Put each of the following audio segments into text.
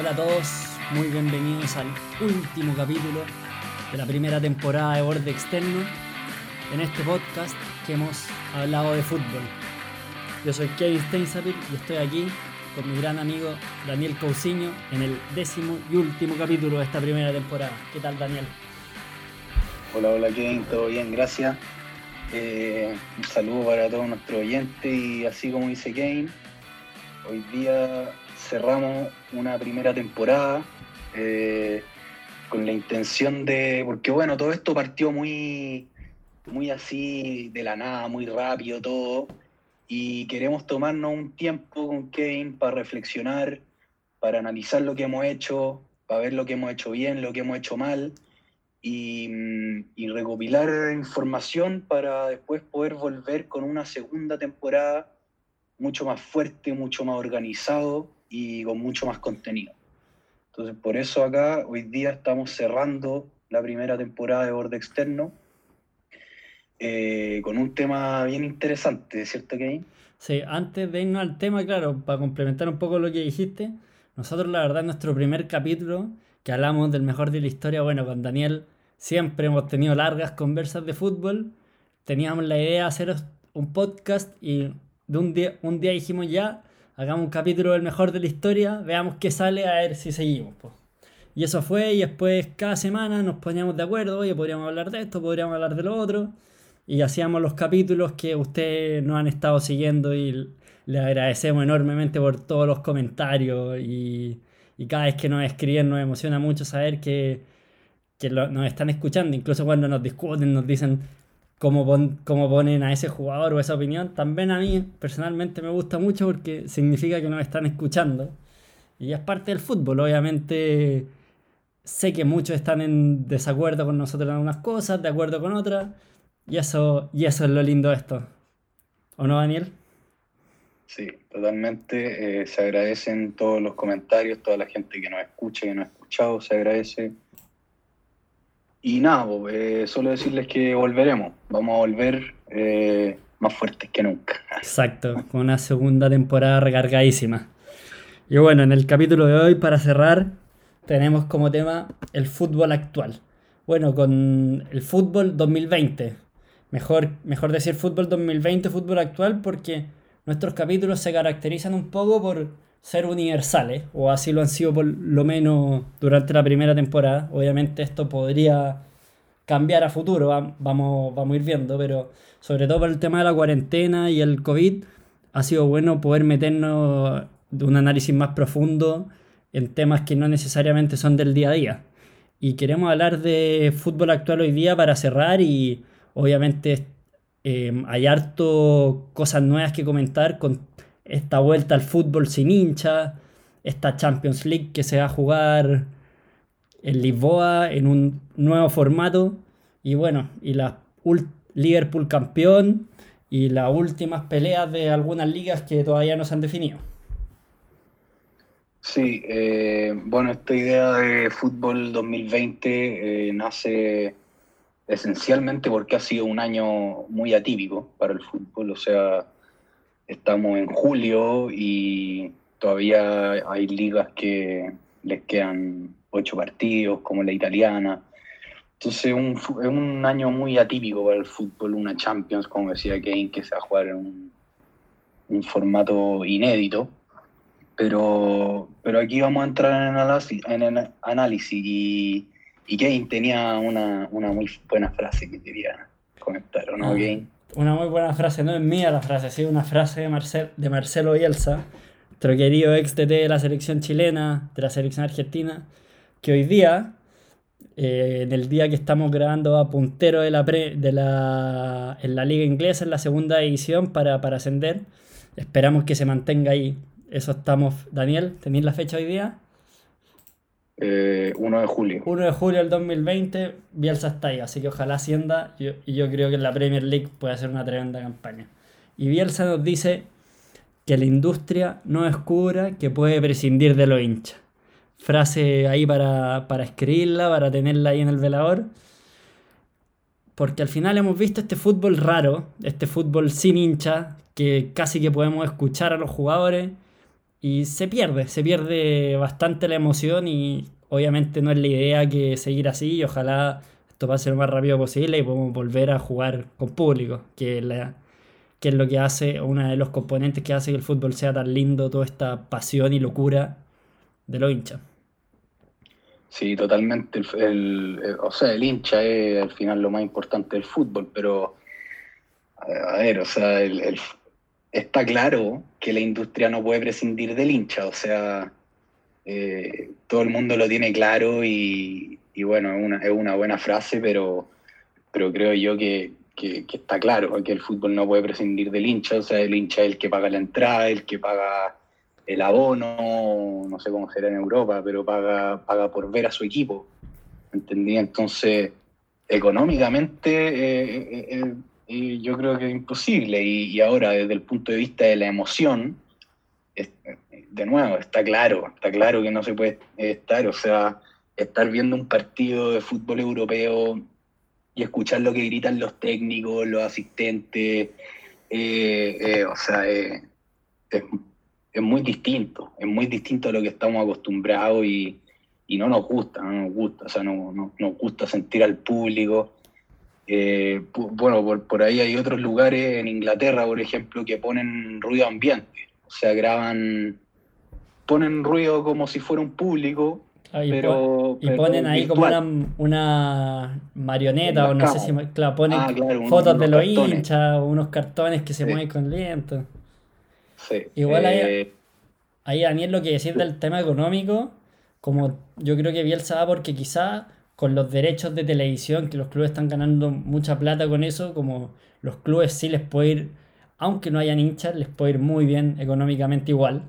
Hola a todos, muy bienvenidos al último capítulo de la primera temporada de Borde Externo en este podcast que hemos hablado de fútbol. Yo soy Kevin Steinsapir y estoy aquí con mi gran amigo Daniel Cousiño en el décimo y último capítulo de esta primera temporada. ¿Qué tal Daniel? Hola, hola Kevin, todo bien, gracias. Eh, un saludo para todos nuestros oyentes y así como dice Kevin, hoy día cerramos una primera temporada eh, con la intención de, porque bueno, todo esto partió muy, muy así de la nada, muy rápido todo, y queremos tomarnos un tiempo con Kevin para reflexionar, para analizar lo que hemos hecho, para ver lo que hemos hecho bien, lo que hemos hecho mal, y, y recopilar información para después poder volver con una segunda temporada mucho más fuerte, mucho más organizado y con mucho más contenido. Entonces, por eso acá hoy día estamos cerrando la primera temporada de Borde Externo eh, con un tema bien interesante, ¿cierto, Kevin? Sí, antes de irnos al tema, claro, para complementar un poco lo que dijiste, nosotros la verdad en nuestro primer capítulo, que hablamos del mejor de la historia, bueno, con Daniel siempre hemos tenido largas conversas de fútbol, teníamos la idea de hacer un podcast y de un día, un día dijimos ya, hagamos un capítulo del mejor de la historia, veamos qué sale, a ver si seguimos. Y eso fue, y después cada semana nos poníamos de acuerdo, oye, podríamos hablar de esto, podríamos hablar de lo otro, y hacíamos los capítulos que ustedes nos han estado siguiendo y le agradecemos enormemente por todos los comentarios y, y cada vez que nos escriben nos emociona mucho saber que, que nos están escuchando, incluso cuando nos discuten, nos dicen, cómo, ponen a ese jugador o esa opinión, también a mí personalmente me gusta mucho porque significa que nos están escuchando. Y es parte del fútbol, obviamente sé que muchos están en desacuerdo con nosotros en algunas cosas, de acuerdo con otras, y eso, y eso es lo lindo de esto. ¿O no, Daniel? Sí, totalmente. Eh, se agradecen todos los comentarios, toda la gente que nos escucha, que nos ha escuchado, se agradece y nada, eh, solo decirles que volveremos. Vamos a volver eh, más fuertes que nunca. Exacto, con una segunda temporada recargadísima. Y bueno, en el capítulo de hoy, para cerrar, tenemos como tema el fútbol actual. Bueno, con el fútbol 2020. Mejor, mejor decir fútbol 2020, fútbol actual, porque nuestros capítulos se caracterizan un poco por ser universales, o así lo han sido por lo menos durante la primera temporada. Obviamente esto podría cambiar a futuro, vamos, vamos a ir viendo, pero sobre todo por el tema de la cuarentena y el COVID, ha sido bueno poder meternos de un análisis más profundo en temas que no necesariamente son del día a día. Y queremos hablar de fútbol actual hoy día para cerrar y obviamente eh, hay harto cosas nuevas que comentar con esta vuelta al fútbol sin hincha, esta Champions League que se va a jugar en Lisboa en un nuevo formato y bueno, y la Liverpool campeón y las últimas peleas de algunas ligas que todavía no se han definido. Sí, eh, bueno, esta idea de fútbol 2020 eh, nace esencialmente porque ha sido un año muy atípico para el fútbol, o sea, estamos en julio y todavía hay ligas que les quedan ocho partidos, como la italiana. Entonces es un año muy atípico para el fútbol, una Champions, como decía Kane, que se va a jugar en un, formato inédito. Pero, pero aquí vamos a entrar en análisis, en el análisis y, y Kane tenía una, muy buena frase que quería comentar, ¿o no, ah. Kane? Una muy buena frase, no es mía la frase, sí, una frase de, Marcel, de Marcelo Bielsa, nuestro querido ex TT de la selección chilena, de la selección argentina, que hoy día, eh, en el día que estamos grabando a puntero de la, de la, en la liga inglesa, en la segunda división para, para ascender, esperamos que se mantenga ahí. Eso estamos, Daniel, ¿tenéis la fecha hoy día? 1 eh, de julio. 1 de julio del 2020, Bielsa está ahí, así que ojalá ascienda y yo creo que la Premier League puede ser una tremenda campaña. Y Bielsa nos dice que la industria no descubra que puede prescindir de los hinchas. Frase ahí para, para escribirla, para tenerla ahí en el velador. Porque al final hemos visto este fútbol raro, este fútbol sin hincha, que casi que podemos escuchar a los jugadores y se pierde, se pierde bastante la emoción y obviamente no es la idea que seguir así y ojalá esto pase lo más rápido posible y podamos volver a jugar con público, que, la, que es lo que hace, uno de los componentes que hace que el fútbol sea tan lindo, toda esta pasión y locura de los hinchas. Sí, totalmente. El, o sea, el hincha es al final lo más importante del fútbol, pero a ver, o sea, está claro que la industria no puede prescindir del hincha, o sea, eh, todo el mundo lo tiene claro y, bueno, es una, es una, buena frase, pero, pero creo yo que, está claro que el fútbol no puede prescindir del hincha, o sea, el hincha es el que paga la entrada, el que paga el abono, no sé cómo será en Europa, pero paga, paga por ver a su equipo, ¿entendí? Entonces, económicamente eh, eh, eh, yo creo que es imposible, y, ahora desde el punto de vista de la emoción, de nuevo, está claro, está claro que no se puede estar, o sea, estar viendo un partido de fútbol europeo y escuchar lo que gritan los técnicos, los asistentes, eh, eh, o sea, es, muy distinto, es muy distinto a lo que estamos acostumbrados y, no nos gusta, no nos gusta, o sea, no, nos gusta sentir al público. Eh, bueno, por, por ahí hay otros lugares en Inglaterra, por ejemplo, que ponen ruido ambiente, o sea, graban ponen ruido como si fuera un público. Ah, y, pero, y ponen ahí como una, marioneta o no sé si claro, ponen ah, fotos de los hinchas o unos cartones que se mueven con viento. Sí. Igual ahí, eh, ahí Daniel lo que decir del tema económico, como yo creo que Bielsa va porque quizá con los derechos de televisión, que los clubes están ganando mucha plata con eso, como los clubes sí les puede ir, aunque no hayan hinchas, les puede ir muy bien económicamente igual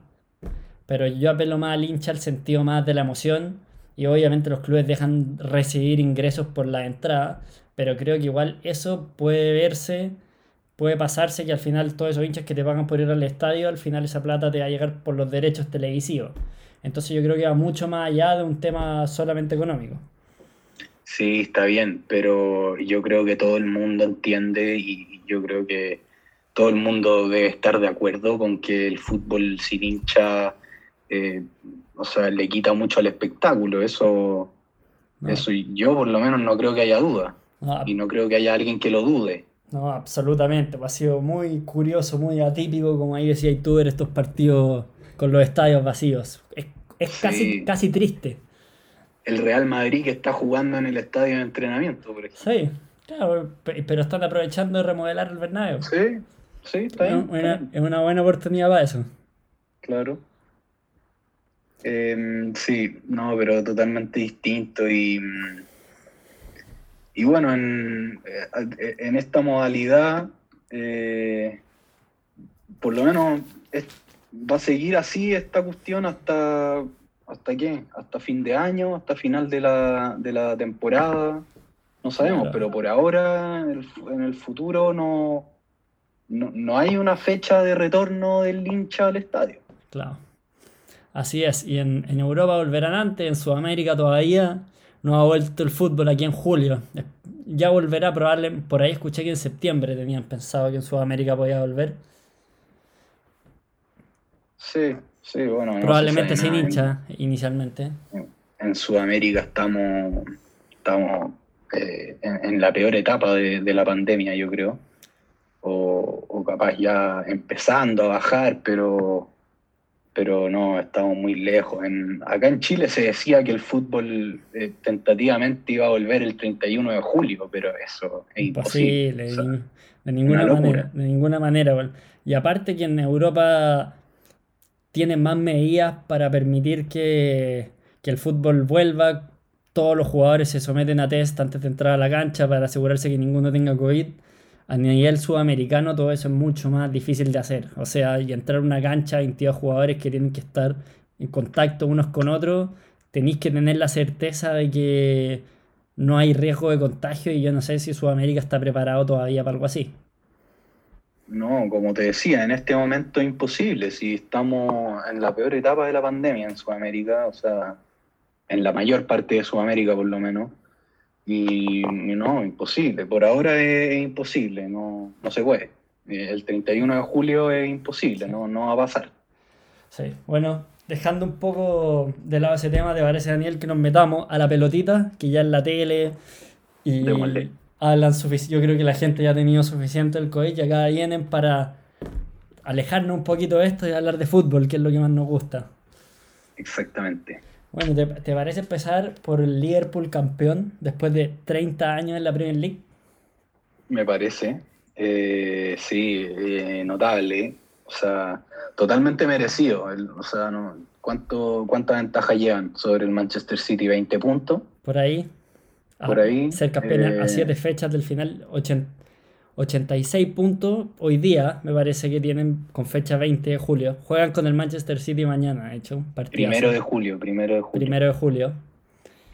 pero yo apelo más al hincha al sentido más de la emoción y obviamente los clubes dejan recibir ingresos por la entrada, pero creo que igual eso puede verse, puede pasarse que al final todos esos hinchas que te pagan por ir al estadio, al final esa plata te va a llegar por los derechos televisivos. Entonces yo creo que va mucho más allá de un tema solamente económico. Sí, está bien, pero yo creo que todo el mundo entiende y yo creo que todo el mundo debe estar de acuerdo con que el fútbol sin hincha eh, o sea, le quita mucho al espectáculo. Eso, eso yo por lo menos no creo que haya duda. y no creo que haya alguien que lo dude. No, absolutamente. Ha sido muy curioso, muy atípico, como ahí decía tú, ver estos partidos con los estadios vacíos. Es, casi, casi triste. El Real Madrid que está jugando en el estadio de entrenamiento, por ejemplo. Sí, claro, pero están aprovechando de remodelar el Bernabéu. Sí, sí, está bien. Es una buena oportunidad para eso. Claro. Em, sí, no, pero totalmente distinto y, y bueno, en, eh, en esta modalidad, eh, por lo menos va a seguir así esta cuestión hasta, ¿hasta qué? Hasta fin de año, hasta final de la, de la temporada, no sabemos, pero por ahora, en el, futuro, no, no, no hay una fecha de retorno del hincha al estadio. Claro. Así es, y en, Europa volverán antes, en Sudamérica todavía no ha vuelto el fútbol aquí en julio. Ya volverá probablemente, por ahí escuché que en septiembre tenían pensado que en Sudamérica podía volver. Sí, sí, bueno. Probablemente sin hincha inicialmente. En, Sudamérica estamos, estamos eh, en, la peor etapa de, la pandemia, yo creo. O, o capaz ya empezando a bajar, pero pero no, estamos muy lejos. En, acá en Chile se decía que el fútbol eh, tentativamente iba a volver el 31 de julio, pero eso es imposible. de, ninguna manera, de ninguna manera. Y aparte que en Europa tienen más medidas para permitir que, que el fútbol vuelva, todos los jugadores se someten a test antes de entrar a la cancha para asegurarse que ninguno tenga COVID a nivel sudamericano todo eso es mucho más difícil de hacer. O sea, y entrar a una cancha, 22 jugadores que tienen que estar en contacto unos con otros, tenéis que tener la certeza de que no hay riesgo de contagio y yo no sé si Sudamérica está preparado todavía para algo así. No, como te decía, en este momento es imposible. Si estamos en la peor etapa de la pandemia en Sudamérica, o sea, en la mayor parte de Sudamérica por lo menos, y no, imposible. Por ahora es, imposible, no, no, se puede. El 31 de julio es imposible, no, no va a pasar. Sí, bueno, dejando un poco de lado ese tema, ¿te parece, Daniel, que nos metamos a la pelotita, que ya en la tele y hablan suficiente? Yo creo que la gente ya ha tenido suficiente el COVID y acá vienen para alejarnos un poquito de esto y hablar de fútbol, que es lo que más nos gusta. Exactamente. Bueno, ¿te, parece empezar por el Liverpool campeón después de 30 años en la Premier League? Me parece. Eh, sí, eh, notable. O sea, totalmente merecido. o sea, no, ¿cuánto, ¿cuánta ventaja llevan sobre el Manchester City? ¿20 puntos? Por ahí. Por ahí. Ser campeón a 7 eh, fechas del final, 86 puntos hoy día, me parece que tienen con fecha 20 de julio. Juegan con el Manchester City mañana, hecho. Primero de julio, primero de julio. Primero de julio.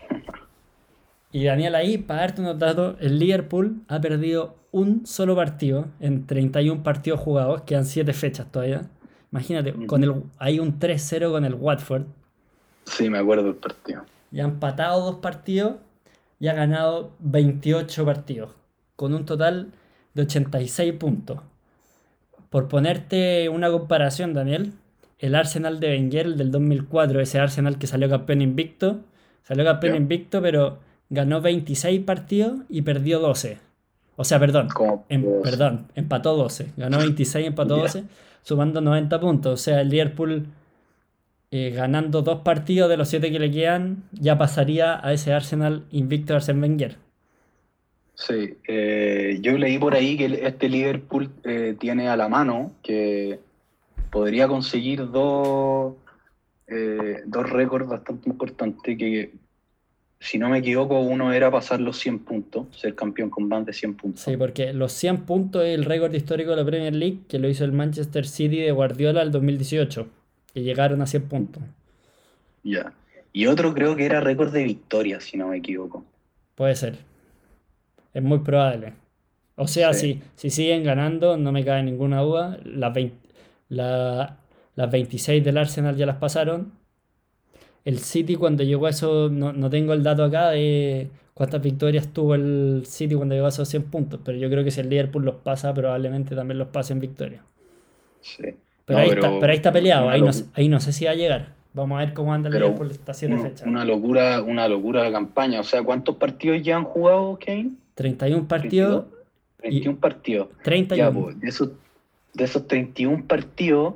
Y Daniel, ahí, para darte unos datos, el Liverpool ha perdido un solo partido en 31 partidos jugados, quedan 7 fechas todavía. Imagínate, con el, hay un 3-0 con el Watford. Sí, me acuerdo del partido. Y ha empatado dos partidos y ha ganado 28 partidos, con un total de 86 puntos. Por ponerte una comparación, Daniel, el Arsenal de Wenger del 2004, ese Arsenal que salió campeón invicto, salió campeón invicto, pero ganó 26 partidos y perdió 12. O sea, perdón, em, perdón, empató 12. Ganó 26, empató 12, sumando 90 puntos. O sea, el Liverpool eh, ganando dos partidos de los siete que le quedan, ya pasaría a ese Arsenal invicto de Arsene Wenger. Sí, eh, yo leí por ahí que este Liverpool eh, tiene a la mano que podría conseguir dos, dos récords bastante importantes que si no me equivoco, uno era pasar los 100 puntos, ser campeón con más de 100 puntos. Sí, porque los 100 puntos es el récord histórico de la Premier League que lo hizo el Manchester City de Guardiola el 2018, que llegaron a 100 puntos. Ya. Y otro creo que era récord de victorias, si no me equivoco. Puede ser. Es muy probable. O sea, si, si siguen ganando, no me cabe ninguna duda. Las, las 26 del Arsenal ya las pasaron el City cuando llegó a eso, no, tengo el dato acá de cuántas victorias tuvo el City cuando llegó a esos 100 puntos, pero yo creo que si el Liverpool los pasa, probablemente también los pase en victoria. Sí. Pero, ahí, Está, pero ahí está peleado, ahí no, ahí no sé si va a llegar. Vamos a ver cómo anda el Liverpool esta siete fechas. Una locura, una locura de campaña. O sea, ¿cuántos partidos ya han jugado, Kane? 31 partidos. 31 partidos. 31. Pues, de, esos, de esos 31 partidos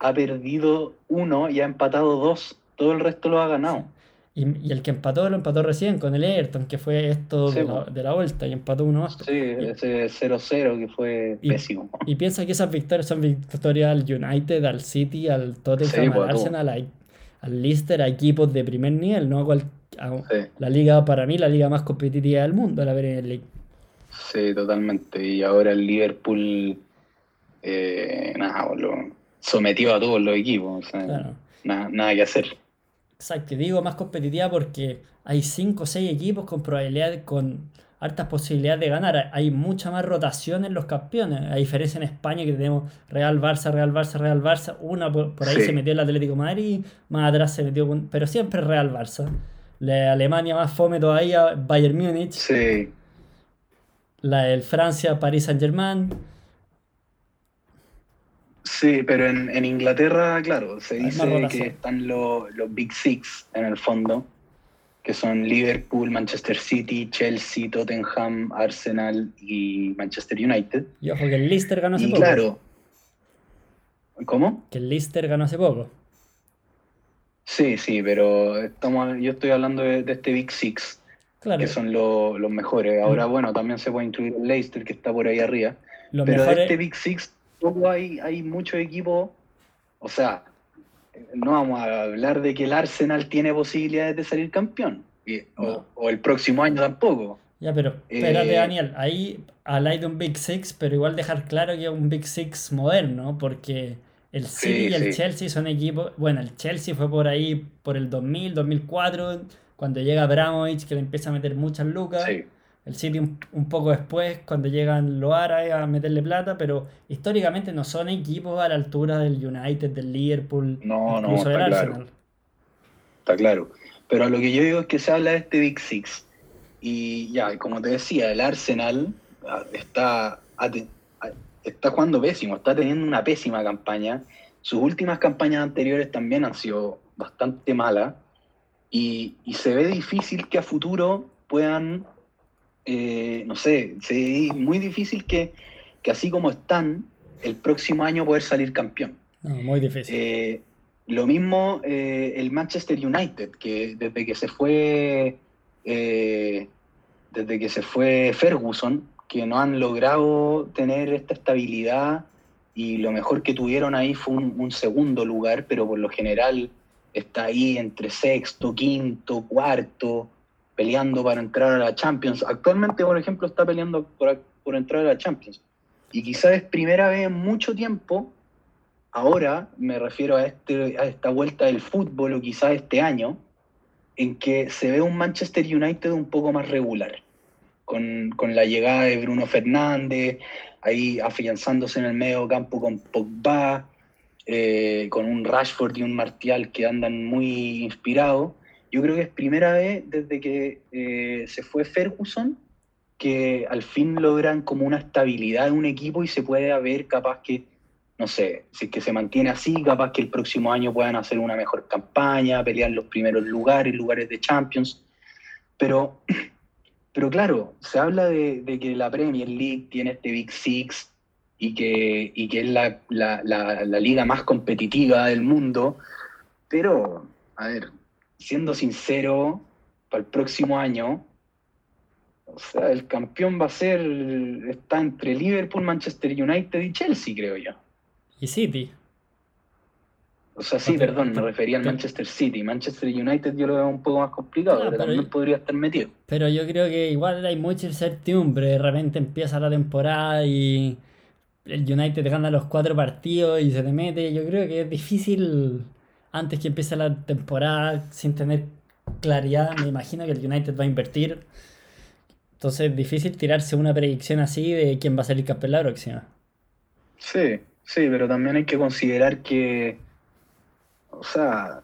ha perdido uno y ha empatado dos todo el resto lo ha ganado. Y, el que empató lo empató recién con el Everton, que fue esto de, la, vuelta, y empató uno más. Sí, ese 0-0 que fue pésimo. Y piensa que esas victorias son victorias al United, al City, al Tottenham, al Arsenal, al Leicester, a equipos de primer nivel, ¿no? La liga, para mí, la liga más competitiva del mundo, la Premier League. Sí, totalmente. Y ahora el Liverpool, eh, nada, lo sometió a todos los equipos. nada, nada que hacer. Exacto, digo más competitiva porque hay 5 o 6 equipos con probabilidad, con hartas posibilidades de ganar. Hay mucha más rotación en los campeones. A diferencia en España que tenemos Real Barça, Real Barça, Real Barça. Una por, ahí se metió el Atlético Madrid, más atrás se metió, pero siempre Real Barça. La Alemania más fome todavía, Bayern Múnich. Sí. La del Francia, Paris Saint Germain. Sí, pero en, Inglaterra, claro, se dice que están los, Big Six en el fondo, que son Liverpool, Manchester City, Chelsea, Tottenham, Arsenal y Manchester United. Y ojo que el Leicester ganó hace y Claro. ¿Cómo? Que el Leicester ganó hace poco. Sí, sí, pero estamos, yo estoy hablando de, este Big Six, que son los mejores. Ahora, mm. bueno, también se puede incluir el Leicester, que está por ahí arriba. pero de este Big Six hay, hay muchos equipos, o sea, no vamos a hablar de que el Arsenal tiene posibilidades de salir campeón, o, el próximo año tampoco. Ya, pero espérate, eh, Daniel, ahí habláis de un Big Six, pero igual dejar claro que es un Big Six moderno, porque el City y el Chelsea son equipos, bueno, el Chelsea fue por ahí por el 2000, 2004, cuando llega Abramovich, que le empieza a meter muchas lucas. Sí el City un, poco después, cuando llegan los árabes a meterle plata, pero históricamente no son equipos a la altura del United, del Liverpool, no, incluso no, del Arsenal. Claro. Está claro. Pero lo que yo digo es que se habla de este Big Six. Y ya, como te decía, el Arsenal ah, está, está jugando pésimo, está teniendo una pésima campaña. sus últimas campañas anteriores también han sido bastante malas y, se ve difícil que a futuro puedan, eh, no sé, ve muy difícil que, así como están, el próximo año poder salir campeón. muy difícil. Eh, lo mismo eh, el Manchester United, que desde que se fue desde que se fue Ferguson, que no han logrado tener esta estabilidad y lo mejor que tuvieron ahí fue un, segundo lugar, pero por lo general está ahí entre sexto, quinto, cuarto, peleando para entrar a la Champions. Actualmente, por ejemplo, está peleando por, por entrar a la Champions. Y quizás es primera vez en mucho tiempo, ahora me refiero a, este, a esta vuelta del fútbol o quizás este año, en que se ve un Manchester United un poco más regular con, la llegada de Bruno Fernández, ahí afianzándose en el medio campo con Pogba, eh, con un Rashford y un Martial que andan muy inspirados. Yo creo que es primera vez desde que eh, se fue Ferguson que al fin logran como una estabilidad de un equipo y se puede ver capaz que, no sé, si es que se mantiene así, capaz que el próximo año puedan hacer una mejor campaña, pelear los primeros lugares, lugares de Champions. Pero pero claro, se habla de, que la Premier League tiene este Big Six y que, que es la, liga más competitiva del mundo, pero, a ver, siendo sincero, para el próximo año, o sea, el campeón va a ser, está entre Liverpool, Manchester United y Chelsea, creo yo. Y City. O sea, sí, perdón, me refería al Manchester City. Manchester United yo lo veo un poco más complicado, pero, también podría estar metido. Pero yo creo que igual hay mucha incertidumbre. De repente empieza la temporada y el United gana los cuatro partidos y se le mete. Yo creo que es difícil antes que empiece la temporada sin tener claridad. Me imagino que el United va a invertir. Entonces es difícil tirarse una predicción así de quién va a el campeón la próxima. Sí, sí, pero también hay que considerar que o sea,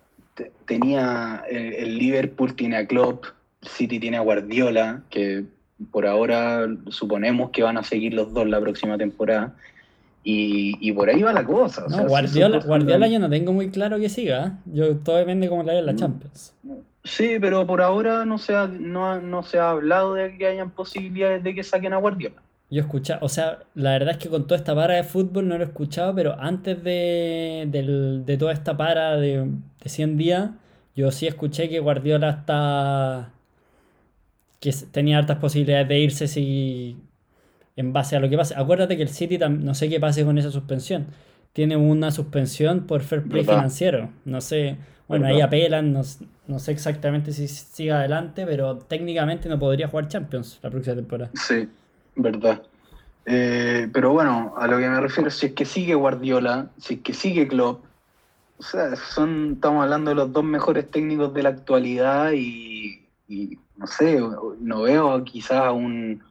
tenía el, Liverpool tiene a Klopp, City tiene a Guardiola, que por ahora suponemos que van a seguir los dos la próxima temporada. Y, por ahí va la cosa. Guardiola, Guardiola yo no tengo muy claro que siga. ¿eh? Yo todo depende de cómo le vaya la mm. Champions. Sí, pero por ahora no se ha, no, no se ha hablado de que hayan posibilidades de que saquen a Guardiola. Yo escuchaba, o sea, la verdad es que con toda esta para de fútbol no lo he escuchado, pero antes de, de toda esta para de, de 100 días, yo sí escuché que Guardiola está. que tenía hartas posibilidades de irse si. En base a lo que pase. Acuérdate que el City, no sé qué pase con esa suspensión. Tiene una suspensión por fair play financiero. No sé. Bueno, ahí apelan, no, no, sé exactamente si sigue adelante, pero técnicamente no podría jugar Champions la próxima temporada. Sí. ¿verdad? Eh, pero bueno, a lo que me refiero, si es que sigue Guardiola, si es que sigue Klopp, o sea, son, estamos hablando de los dos mejores técnicos de la actualidad y, no sé, no veo quizás un,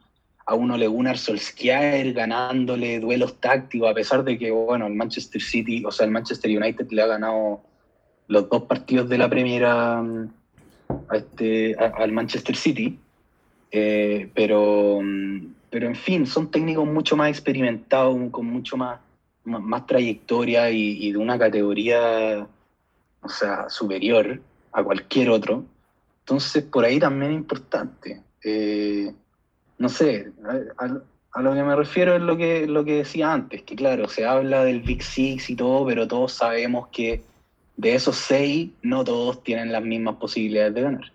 a un Ole Gunnar Solskjaer ganándole duelos tácticos, a pesar de que, bueno, el Manchester City, o sea, el Manchester United le ha ganado los dos partidos de la primera a este, al Manchester City, eh, pero pero en fin, son técnicos mucho más experimentados, con mucho más, más, trayectoria y, de una categoría, o sea, superior a cualquier otro. Entonces, por ahí también es importante. Eh, no sé, a, lo que me refiero es lo que, lo que decía antes, que claro, se habla del Big Six y todo, pero todos sabemos que de esos seis, no todos tienen las mismas posibilidades de ganar.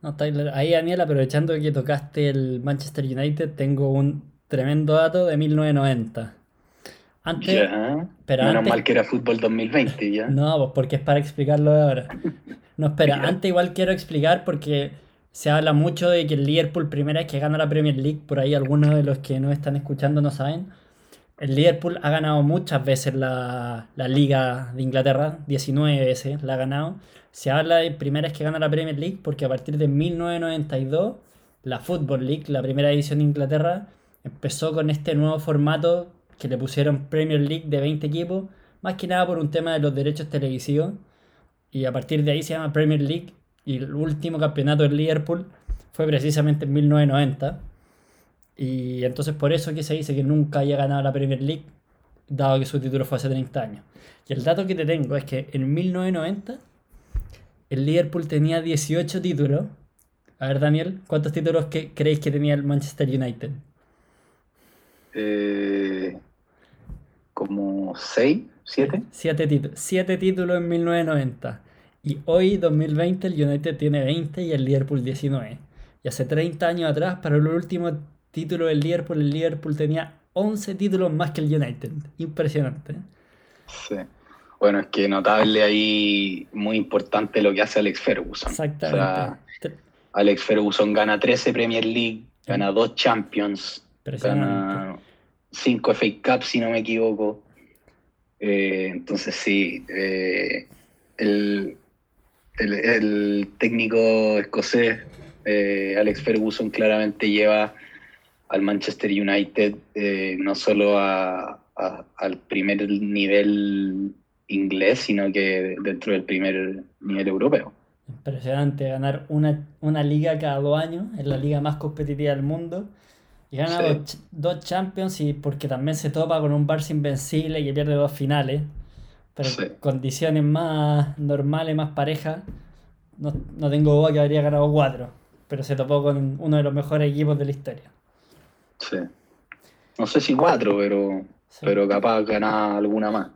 No, Ahí, Daniel, aprovechando que tocaste el Manchester United, tengo un tremendo dato de 1990. Antes, pero Menos mal que era fútbol 2020, ya. No, pues porque es para explicarlo ahora. No, espera, antes igual quiero explicar porque se habla mucho de que el Liverpool primera vez que gana la Premier League, por ahí algunos de los que no están escuchando no saben. El Liverpool ha ganado muchas veces la, la Liga de Inglaterra, 19 veces la ha ganado. Se habla de primeras que gana la Premier League porque a partir de 1992 la Football League, la primera división de Inglaterra, empezó con este nuevo formato que le pusieron Premier League de 20 equipos, más que nada por un tema de los derechos televisivos. Y a partir de ahí se llama Premier League y el último campeonato del Liverpool fue precisamente en 1990. Y entonces por eso que se dice que nunca haya ganado la Premier League, dado que su título fue hace 30 años. Y el dato que te tengo es que en 1990 el Liverpool tenía 18 títulos. A ver, Daniel, ¿cuántos títulos que creéis que tenía el Manchester United? Eh, como 6, 7. 7 títulos. 7 títulos en 1990. Y hoy, 2020, el United tiene 20 y el Liverpool 19. Y hace 30 años atrás, para el último título del Liverpool, el Liverpool tenía 11 títulos más que el United. Impresionante. Sí. Bueno, es que notable ahí, muy importante lo que hace Alex Ferguson. Exactamente. Alex Ferguson gana 13 Premier League, gana 2 Champions, gana 5 FA Cup, si no me equivoco. Eh, entonces sí, eh, el, el, técnico escocés, eh, Alex Ferguson, claramente lleva al Manchester United no solo al primer nivel inglés, sino que dentro del primer nivel europeo. Impresionante ganar una, una liga cada dos años, es la liga más competitiva del mundo. Y gana dos, Champions y porque también se topa con un Barça invencible que pierde dos finales. Pero en condiciones más normales, más parejas, no, no tengo duda que habría ganado cuatro. Pero se topó con uno de los mejores equipos de la historia. Sí. No sé si cuatro, pero, pero capaz ganar alguna más.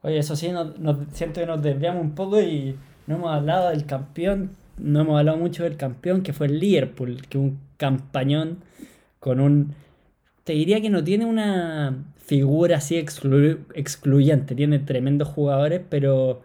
Oye, eso sí, nos, siento que nos desviamos un poco y no hemos hablado del campeón, no hemos hablado mucho del campeón que fue el Liverpool, que un campañón con un... Te diría que no tiene una figura así excluyente, tiene tremendos jugadores, pero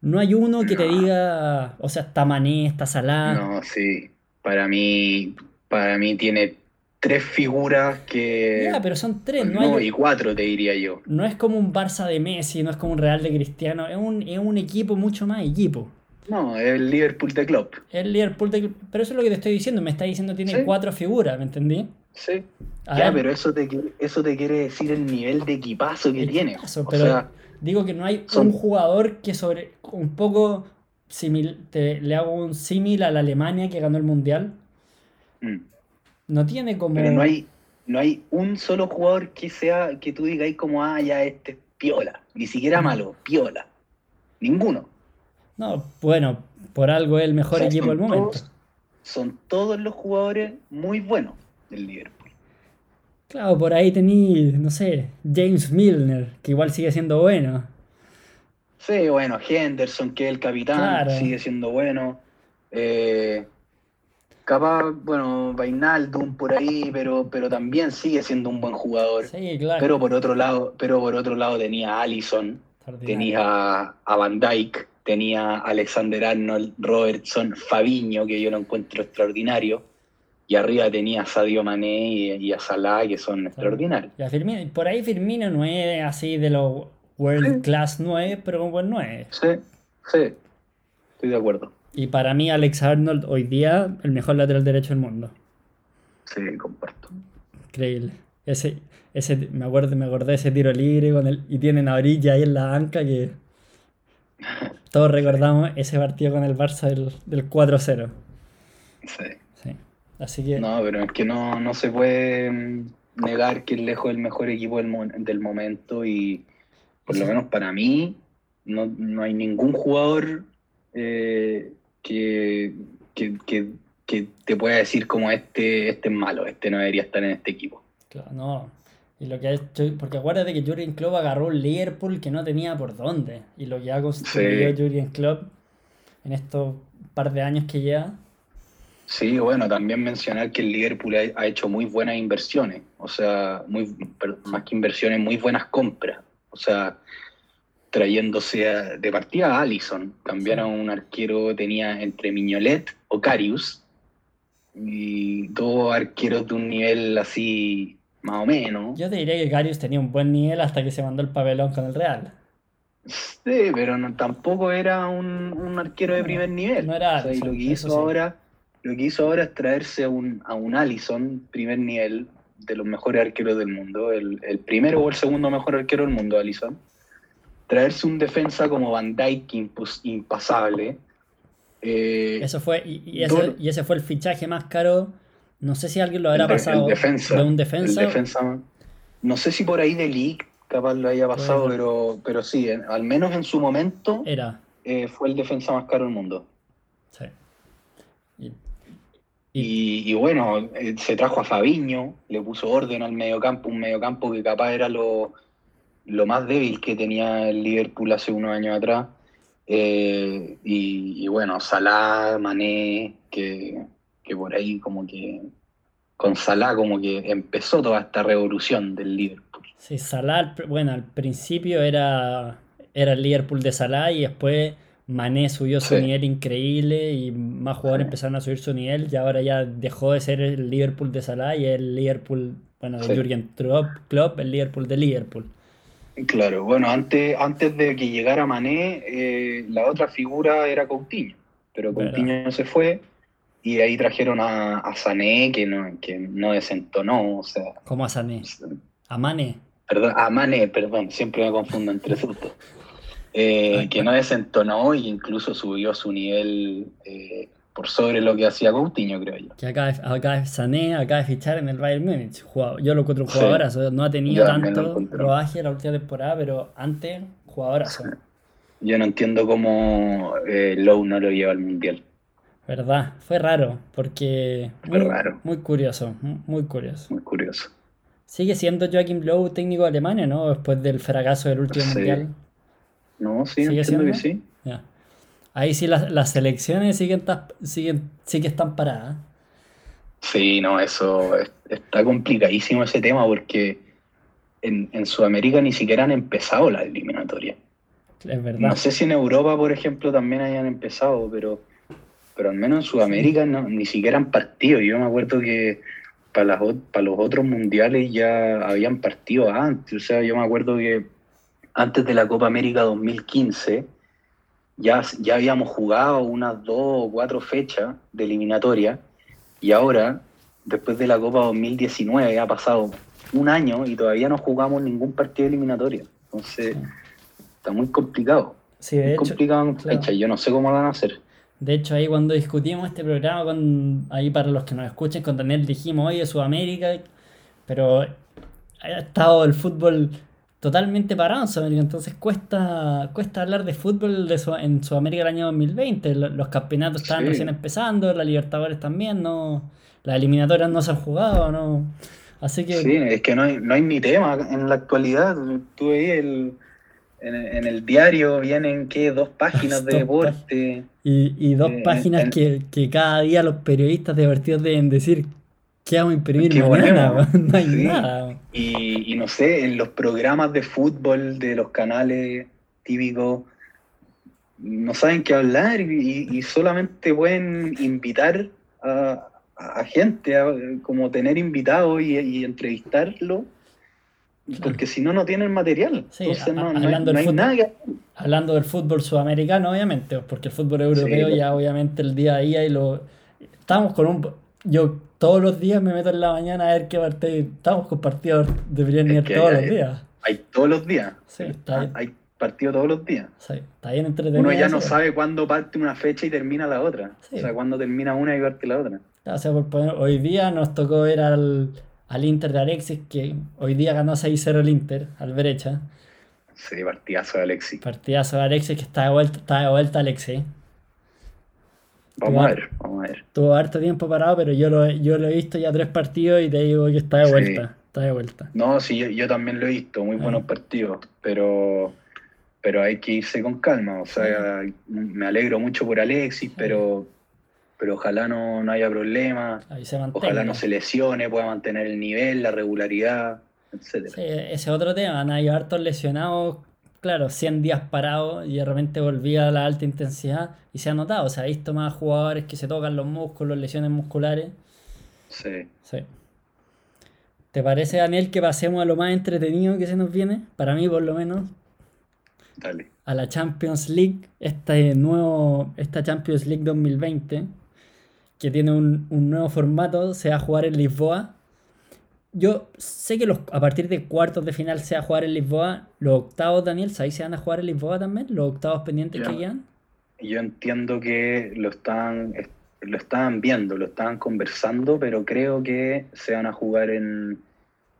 no hay uno que te diga, o sea, está Mané, está Salah. No, sí, para mí, para mí tiene tres figuras que. Ya, pero son tres, no, no y cuatro te diría yo. No es como un Barça de Messi, no es como un Real de Cristiano, es un, es un equipo mucho más equipo. No, es el Liverpool de Club. El Liverpool de Club. Pero eso es lo que te estoy diciendo, me está diciendo que tiene cuatro figuras, ¿me entendí? Sí. ya, pero eso te, eso te quiere decir el nivel de equipazo que tiene. pero digo que no hay un jugador que sobre un poco te, le hago un símil a la Alemania que ganó el Mundial. Mm. No tiene como. Pero no hay, no hay un solo jugador que sea, que tú digas como, ah, ya este piola. Ni siquiera malo, piola. Ninguno. No, bueno, por algo es el mejor equipo del momento. son todos los jugadores muy buenos del Liverpool. Claro, por ahí tení, no sé, James Milner, que igual sigue siendo bueno. Sí, bueno, Henderson, que es el capitán, sigue siendo bueno. Eh, Capaz, bueno, Vainaldum por ahí, pero, pero también sigue siendo un buen jugador. Sí, claro. Pero por otro lado, pero por otro lado tenía a Allison, tenía a Van Dyke, tenía a Alexander Arnold, Robertson, Fabiño, que yo lo encuentro extraordinario. Y arriba tenía a Sadio Mané y, a Salah, que son extraordinarios. Y por ahí Firmino no es así de los World Class 9, pero un buen 9. Sí, sí, estoy de acuerdo. Y para mí, Alex Arnold hoy día, el mejor lateral derecho del mundo. Sí, comparto. Increíble. Ese, ese, me acuerdo, me acordé de ese tiro libre con el, y tienen a orilla ahí en la anca que todos recordamos ese partido con el Barça del, del 4-0. Sí. Sí. Así que. No, pero es que no, no se puede mm, negar que es lejos el mejor equipo del, del momento y por lo menos para mí no, no hay ningún jugador eh, que, te pueda decir como este, este es malo, este no debería estar en este equipo. Claro, no. Y lo que ha hecho, porque acuérdate que Jurgen Klopp agarró un Liverpool que no tenía por dónde. Y lo que ha construido Jurgen Klopp en estos par de años que lleva. Sí, bueno, también mencionar que el Liverpool ha, hecho muy buenas inversiones. O sea, muy, más que inversiones, muy buenas compras. O sea, trayéndose de partida a Allison. Cambiaron un arquero, tenía entre Miñolet o Carius, y dos arqueros de un nivel así más o menos. Yo te diría que Carius tenía un buen nivel hasta que se mandó el papelón con el Real. Sí, pero no, tampoco era un, arquero de primer nivel. No era y lo que hizo ahora, lo que hizo ahora es traerse a un, a un Allison primer nivel de los mejores arqueros del mundo, el, el primero o el segundo mejor arquero del mundo, Allison traerse un defensa como Van Dyke impasable. Eh, eso fue, y, ese, fue el fichaje más caro. No sé si alguien lo habrá pasado defensa, de un defensa. no sé si por ahí de League capaz lo haya pasado, pero, pero sí, al menos en su momento era. Eh, fue el defensa más caro del mundo. Sí. Y, bueno, eh, se trajo a Fabiño, le puso orden al mediocampo, un mediocampo que capaz era lo, lo más débil que tenía el Liverpool hace unos años atrás. Eh, y, bueno, Salah, Mané, que, que, por ahí como que con Salah como que empezó toda esta revolución del Liverpool. Sí, Salah, bueno, al principio era, era el Liverpool de Salah y después Mané subió su nivel increíble y más jugadores empezaron a subir su nivel y ahora ya dejó de ser el Liverpool de Salah y el Liverpool, bueno, de Jürgen Klopp, el Liverpool de Liverpool. Claro, bueno, antes, antes de que llegara Mané, eh, la otra figura era Coutinho, pero Coutinho no se fue y ahí trajeron a, Sané que no, que no desentonó, o sea... ¿Cómo a Sané? ¿A Mané? Perdón, a Mané, perdón, siempre me confundo entre esos dos. Eh, que no desentonó e incluso subió su nivel eh, por sobre lo que hacía Coutinho, creo yo. Que acá, acá Sané acaba de fichar en el Bayern Múnich. Yo lo encuentro un jugadorazo. no ha tenido tanto rodaje la última temporada, pero antes jugadorazo. Yo no entiendo cómo eh, Lowe no lo lleva al Mundial. ¿Verdad? Fue raro, porque... Muy, raro. Muy curioso, muy curioso. Muy curioso. ¿Sigue siendo Joachim Lowe técnico de Alemania, no? Después del fracaso del último Mundial. No, sí, entiendo que sí. Ahí sí las, selecciones siguen, siguen, sí que están paradas. Sí, no, eso está complicadísimo ese tema porque en, Sudamérica ni siquiera han empezado las eliminatorias. Es verdad. No sé si en Europa, por ejemplo, también hayan empezado, pero, pero al menos en Sudamérica ni siquiera han partido. Yo me acuerdo que para, para los otros mundiales ya habían partido antes. O sea, yo me acuerdo que antes de la Copa América 2015, ya, ya habíamos jugado unas dos o cuatro fechas de eliminatoria y ahora, después de la Copa 2019, ha pasado un año y todavía no jugamos ningún partido de eliminatoria. Entonces, está muy complicado. Sí, de muy complicado yo no sé cómo lo van a hacer. De hecho, ahí cuando discutimos este programa, con, ahí para los que nos escuchen, con Daniel dijimos, oye, Sudamérica, pero ha estado el fútbol totalmente parado en Sudamérica, entonces cuesta, cuesta hablar de fútbol de en Sudamérica el año 2020. Los, campeonatos estaban recién empezando, la Libertadores también, no las eliminatorias no se han jugado, no. Así que... Sí, es que no hay, no hay ni tema en la actualidad. Tú veías el, en, el diario vienen que dos páginas de deporte. Y, y dos eh, páginas que, que, cada día los periodistas divertidos deben decir ¿Qué vamos a imprimir mañana? no hay nada. Y, no sé, en los programas de fútbol de los canales típicos no saben qué hablar y, solamente pueden invitar a, gente, como tener invitados y, entrevistarlo, porque si no, no tienen material. Entonces no, hablando, hay, nada hablando del fútbol sudamericano, obviamente, porque el fútbol europeo ya obviamente el día a día y lo... Estamos con un... Yo todos los días me meto en la mañana a ver qué partido. Estamos con partidos, deberían ir todos los días. Hay todos los días. Sí, está bien. Hay partidos todos los días. Sí, está bien entretenido. Uno ya no sabe cuándo parte una fecha y termina la otra. O sea, cuándo termina una y parte la otra. O sea, por poner, hoy día nos tocó ver al, al Inter de Alexis, que hoy día ganó 6-0 el Inter, al brecha. Sí, partidazo de Alexis. Partidazo de Alexis, que está de vuelta, está de vuelta Alexis. Vamos a ver, vamos a ver. Tuvo harto tiempo parado, pero yo lo, yo lo he visto ya tres partidos y te digo que está de vuelta. Está de vuelta. No, sí, yo, también lo he visto, muy buenos partidos, pero, pero hay que irse con calma. O sea, me alegro mucho por Alexis, pero, pero ojalá no, haya problemas. Ojalá no se lesione, pueda mantener el nivel, la regularidad, etc. Ese es otro tema. Hay hartos lesionados claro, 100 días parados y de repente volvía a la alta intensidad y se ha notado, se ha visto más jugadores que se tocan los músculos, lesiones musculares. Sí. Sí. ¿Te parece, Daniel, que pasemos a lo más entretenido que se nos viene? Para mí, por lo menos. Dale. A la Champions League, este nuevo, esta Champions League 2020, que tiene un, un nuevo formato, se va a jugar en Lisboa yo sé que los, a partir de cuartos de final se va a jugar en Lisboa. Los octavos, Daniel, ¿sabes si se van a jugar en Lisboa también? ¿Los octavos pendientes que quedan? Yo entiendo que lo están, lo estaban viendo, lo estaban conversando, pero creo que se van a jugar en,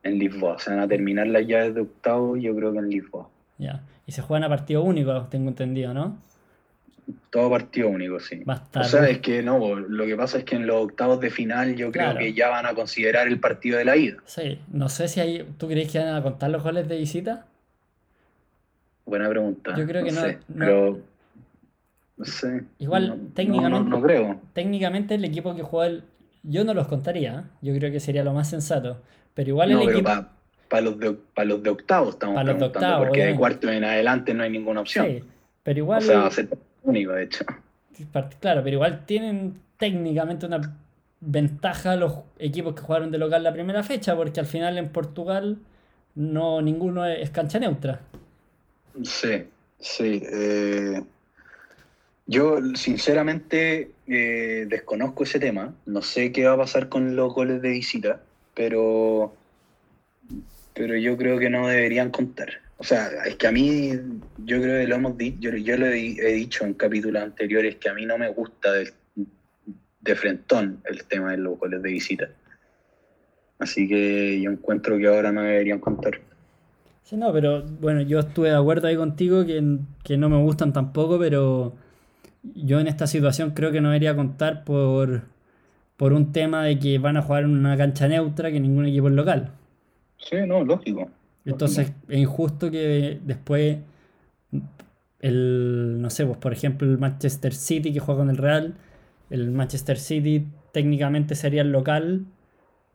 En Lisboa. Se van a terminar las llaves de octavo, yo creo que en Lisboa. Ya. Y se juegan a partido único, tengo entendido, ¿no? Todo partido único, sí. Estar. O sea, es que no, lo que pasa es que en los octavos de final yo Claro. creo que ya van a considerar el partido de la ida. Sí, no sé si hay. ¿Tú crees que van a contar los goles de visita? Buena pregunta. Yo creo que no- sé, no- Pero. No sé. Igual, No- técnicamente- No, no creo. Técnicamente el equipo que juega el... Yo no los contaría, ¿eh? yo creo que sería lo más sensato. Pero igual el pero equipo... para los, de, pa los de octavos estamos Pa los de octavos, porque de cuarto en adelante no hay ninguna opción. Sí, pero O igual... sea, va a ser único, de hecho. Claro, pero igual tienen técnicamente una ventaja los equipos que jugaron de local la primera fecha, porque al final en Portugal no ninguno es cancha neutra. Sí, sí. eh, yo, sinceramente, eh, desconozco ese tema. No sé qué va a pasar con los goles de visita, pero, pero yo creo que no deberían contar. O sea, es que a mí, yo creo que lo hemos dicho, yo, yo lo he, he dicho en capítulos anteriores, que a mí no me gusta del- de frentón el tema de los goles de visita. Así que yo encuentro que ahora no deberían contar. Sí, no, pero bueno, yo estuve de acuerdo ahí contigo que, que no me gustan tampoco, pero yo en esta situación creo que no debería contar por, por un tema de que van a jugar en una cancha neutra que ningún equipo es local. Sí, no, lógico. Entonces es injusto que después el, no sé, pues por ejemplo el Manchester City que juega con el Real, el Manchester City técnicamente sería el local,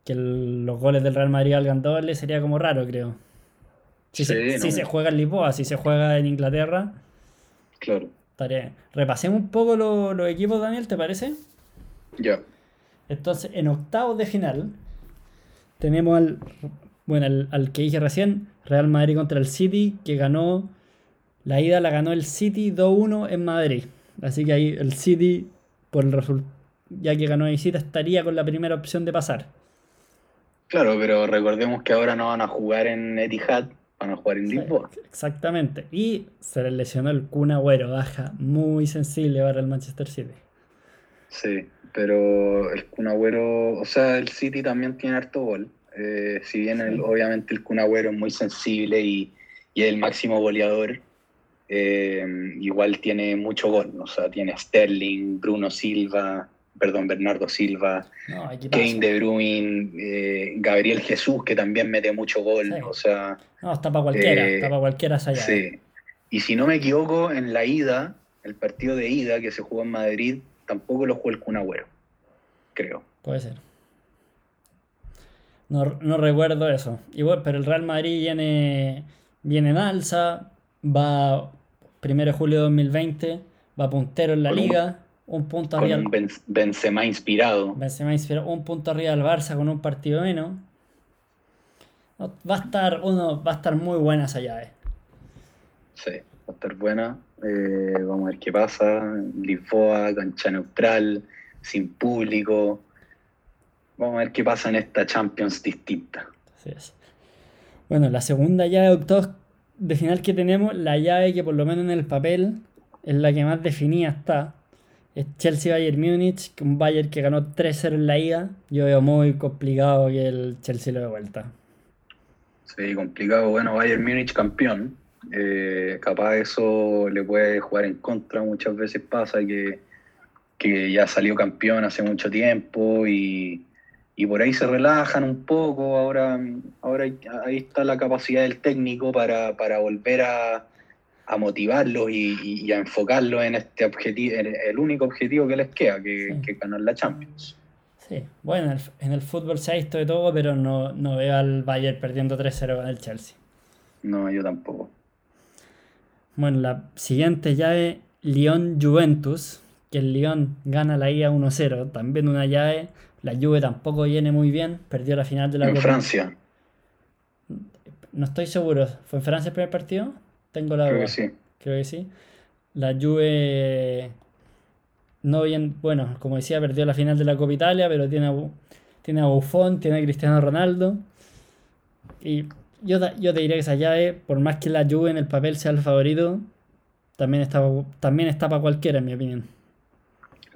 que el- los goles del Real Madrid valgan dobles sería como raro, creo. Si, se, Sí, si no. se juega en Lisboa, si se juega en Inglaterra, Claro. Repasemos un poco lo- los equipos, Daniel, ¿te parece? ya. Entonces, en octavos de final, tenemos al, bueno, al, al que dije recién, Real Madrid contra el City, que ganó, la ida la ganó el City 2-1 en Madrid. Así que ahí el City, por el resultado, ya que ganó de visita, estaría con la primera opción de pasar. Claro, pero recordemos que ahora no van a jugar en Etihad, van a jugar en Lisboa. Exactamente. Y se le lesionó el Kun Agüero, baja muy sensible para el Manchester City. Sí, pero el Kun Agüero, o sea, el City también tiene harto gol. Eh, si bien el- obviamente el Kun Agüero es muy sensible y, y es el máximo goleador, eh, igual tiene mucho gol. O sea, tiene Sterling, Bruno Silva, perdón, Bernardo Silva, No. Kevin De Bruyne, eh, Gabriel Jesús, que también mete mucho gol. Sí. O sea, No, está para cualquiera, está para cualquiera. Sí. Y si no me equivoco, en la ida, el partido de ida que se jugó en Madrid, tampoco lo jugó el Kun Agüero, creo. Puede ser. No, no recuerdo eso. Igual, pero el Real Madrid viene, viene en alza, va primero de julio de 2020, va puntero en la Con liga, un punto Con arriba. un Ben- Benzema inspirado. Benzema inspiró un punto arriba del Barça con un partido menos. No, Va a estar uno, va a estar muy buena esa llave. Sí, va a estar buena. Eh, vamos a ver qué pasa. Lisboa, cancha neutral, sin público. Vamos a ver qué pasa en esta Champions distinta. Así es. Bueno, la segunda llave de octavos de final que tenemos, la llave que por lo menos en el papel es la que más definida está, es Chelsea-Bayern Múnich, que un Bayern que ganó 3-0 en la ida. Yo veo muy complicado que el Chelsea lo dé vuelta. Sí, complicado. Bueno, Bayern Múnich campeón. Eh, capaz eso le puede jugar en contra. Muchas veces pasa que, que ya salió campeón hace mucho tiempo y, y por ahí se relajan un poco. Ahora, ahora ahí está la capacidad del técnico para, para volver a, a motivarlos y, a enfocarlos en este objetivo, en el único objetivo que les queda, que, Sí. que ganar la Champions. Sí, bueno, en el, en el fútbol se ha visto de todo, pero no, no veo al Bayern perdiendo 3-0 con el Chelsea. No, yo tampoco. Bueno, la siguiente llave, Lyon-Juventus, que el Lyon gana la ida 1-0, también una llave. La Juve tampoco viene muy bien, perdió la final de la En Copa- Francia, No estoy seguro, ¿fue en Francia el primer partido? Tengo la creo duda. que sí. Creo que sí. La Juve, no bien, bueno, como decía, perdió la final de la Copa Italia, pero tiene a, tiene a Buffon, tiene a Cristiano Ronaldo. Y yo, yo te diría que esa llave, por más que la Juve en el papel sea el favorito, también está, también está para cualquiera, en mi opinión.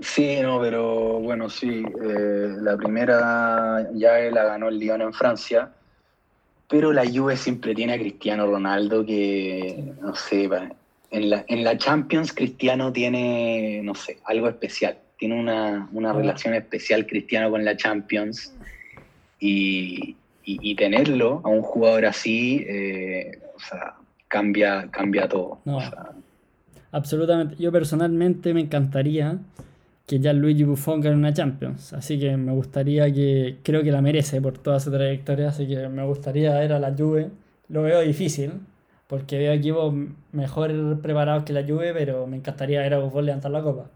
Sí, no, pero bueno, sí. eh, la primera llave la ganó el Lyon en Francia. pero la Juve siempre tiene a Cristiano Ronaldo que, no sé, en la, en la Champions Cristiano tiene, no sé, algo especial. Tiene una, una ah. relación especial Cristiano con la Champions y, y, tenerlo a un jugador así, eh, o sea, cambia, cambia todo. absolutamente. Yo personalmente me encantaría que ya Luigi Buffon gane una Champions. Así que me gustaría que, creo que la merece por toda su trayectoria, así que me gustaría ver a la Juve. Lo veo difícil, porque veo equipos mejor preparados que la Juve, pero me encantaría ver a Buffon levantar la copa.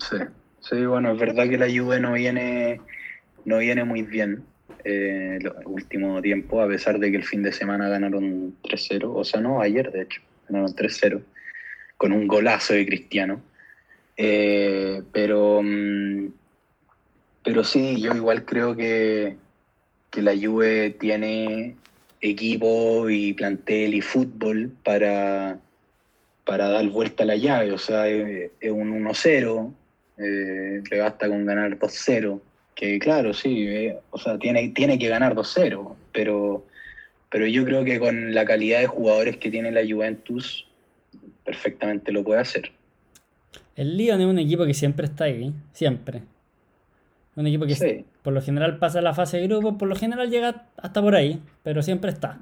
Sí, sí, bueno, es verdad que la Juve no viene, no viene muy bien eh, el último tiempo, a pesar de que el fin de semana ganaron 3-0, o sea, no, ayer de hecho, ganaron 3-0, con un golazo de Cristiano. Eh, pero, mm, pero sí, yo igual creo que, que la Juve tiene equipo y plantel y fútbol para, para dar vuelta a la llave. O sea, es, un 1-0, eh, le basta con ganar 2-0. Que claro, sí, eh, o sea, tiene, tiene que ganar 2-0, pero, pero yo creo que con la calidad de jugadores que tiene la Juventus, perfectamente lo puede hacer. El Lyon es un equipo que siempre está ahí, siempre. Un equipo que por lo general pasa la fase de grupo, por lo general llega hasta por ahí, pero siempre está.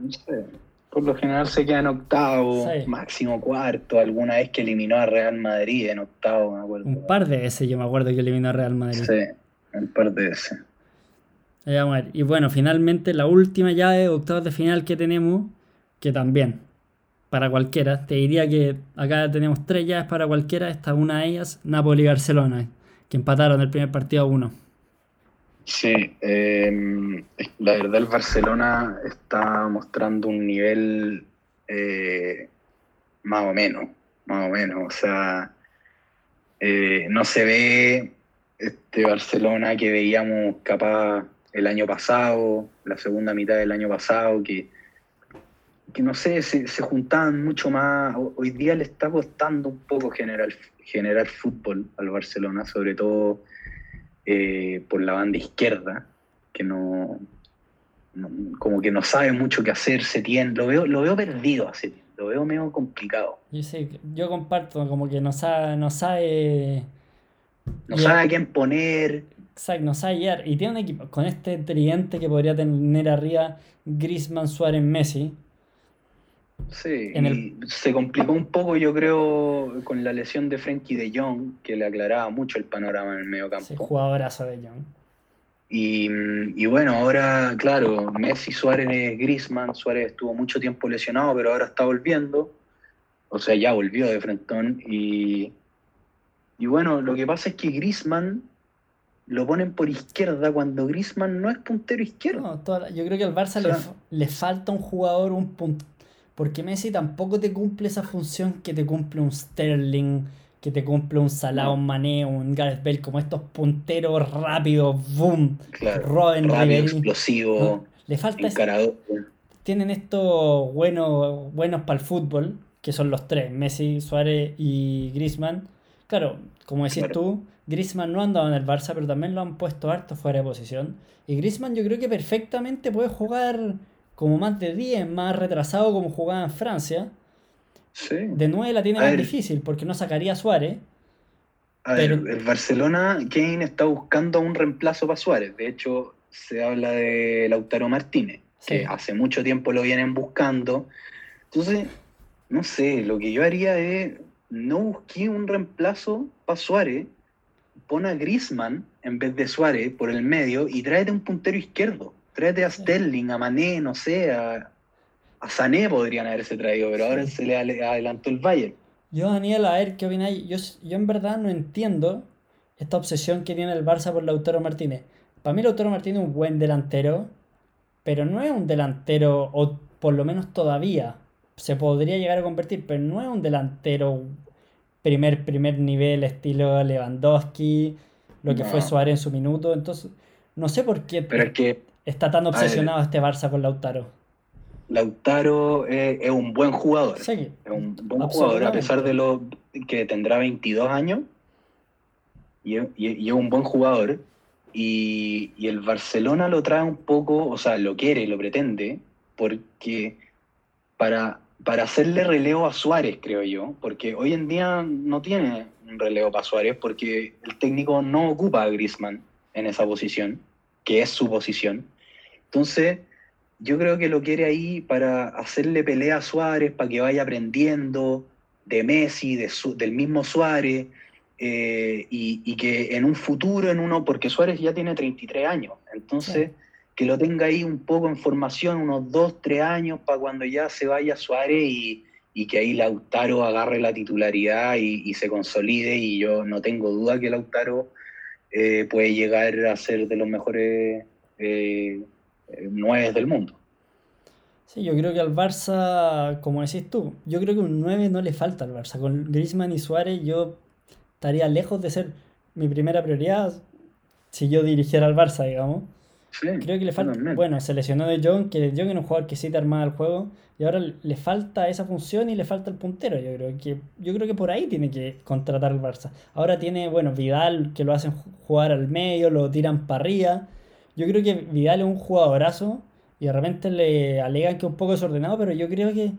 Por lo general se queda en octavo, máximo cuarto, alguna vez que eliminó a Real Madrid en octavo, me acuerdo. Un par de veces yo me acuerdo que eliminó a Real Madrid. Sí, un par de veces. Y bueno, finalmente la última llave octavos de final que tenemos, que también para cualquiera. Te diría que acá tenemos tres llaves para cualquiera. Esta una de ellas, Napoli y Barcelona, que empataron el primer partido a uno. Sí, em, la verdad el Barcelona está mostrando un nivel eh, más o menos, más o menos. O sea, eh, no se ve este Barcelona que veíamos capaz el año pasado, la segunda mitad del año pasado, que que no sé, se, juntaban mucho más. Hoy día le está costando un poco generar, generar fútbol al Barcelona, sobre todo eh, por la banda izquierda, que no, como que no sabe mucho qué hacer, se tiene, lo veo, lo veo perdido así, lo veo medio complicado. Yo yo comparto, como que no sabe, no sabe. No sabe a quién poner. Exacto, no sabe guiar. Y tiene un equipo con este tridente que podría tener arriba Grisman, Suárez, Messi Sí, se complicó un poco, yo creo, con la lesión de Frenkie de Jong, que le aclaraba mucho el panorama en el medio campo. Sí, jugadorazo de Jong. Y, y, bueno, ahora, claro, Messi, Suárez, Grisman, Suárez estuvo mucho tiempo lesionado, pero ahora está volviendo. O sea, ya volvió de Frentón. Y, y bueno, lo que pasa es que Grisman lo ponen por izquierda cuando Grisman no es puntero izquierdo. yo creo que al Barça le, le, falta un jugador, un puntero porque Messi tampoco te cumple esa función que te cumple un Sterling, que te cumple un Salah, un Mané, un Gareth Bale, como estos punteros rápidos, boom, claro, Robin explosivo, le falta Tienen estos buenos, buenos para el fútbol, que son los tres, Messi, Suárez y Griezmann. Claro, como decís tú, Griezmann no ha andado en el Barça, pero también lo han puesto harto fuera de posición. Y Griezmann yo creo que perfectamente puede jugar como más de 10, más retrasado como jugaba en Francia. De 9 la tiene más difícil porque no sacaría a Suárez. el Barcelona, Kane está buscando un reemplazo para Suárez. De hecho, se habla de Lautaro Martínez, que hace mucho tiempo lo vienen buscando. Entonces, no sé, lo que yo haría es no busqué un reemplazo para Suárez, pon a Grisman en vez de Suárez por el medio y tráete un puntero izquierdo. Tráete a Sterling, a Mané, no sé, a, a Sané podrían haberse traído, pero ahora se le adelantó el Bayern. Yo, Daniel, a ver qué opináis. Yo, yo en verdad no entiendo esta obsesión que tiene el Barça por Lautaro Martínez. Para mí Lautaro Martínez es un buen delantero, pero no es un delantero, o por lo menos todavía, se podría llegar a convertir, pero no es un delantero primer, primer nivel, estilo Lewandowski, lo que fue Suárez en su minuto. Entonces, no sé por qué. Pero es que está tan obsesionado este Barça con Lautaro? Lautaro es, un buen jugador. Sí, es un buen jugador, a pesar de lo que tendrá 22 años. Y, es un buen jugador. Y, el Barcelona lo trae un poco, o sea, lo quiere, lo pretende, porque para, para hacerle relevo a Suárez, creo yo, porque hoy en día no tiene un relevo para Suárez porque el técnico no ocupa a Griezmann en esa posición, que es su posición. Entonces, yo creo que lo quiere ahí para hacerle pelea a Suárez, para que vaya aprendiendo de Messi, de del mismo Suárez, eh, y, que en un futuro, en uno, porque Suárez ya tiene 33 años, entonces que lo tenga ahí un poco en formación, unos 2, 3 años, para cuando ya se vaya Suárez y, que ahí Lautaro agarre la titularidad y, se consolide, y yo no tengo duda que Lautaro eh, puede llegar a ser de los mejores eh, nueve del mundo. Sí, yo creo que al Barça, como decís tú, yo creo que un 9 no le falta al Barça. Con Griezmann y Suárez yo estaría lejos de ser mi primera prioridad si yo dirigiera al Barça, digamos. creo que le falta. Bueno, se lesionó de John, que John es un jugador que sí te armaba el juego, y ahora le falta esa función y le falta el puntero. Yo creo que, yo creo que por ahí tiene que contratar al Barça. Ahora tiene, bueno, Vidal, que lo hacen jugar al medio, lo tiran para arriba. Yo creo que Vidal es un jugadorazo y de repente le alegan que es un poco desordenado, pero yo creo que.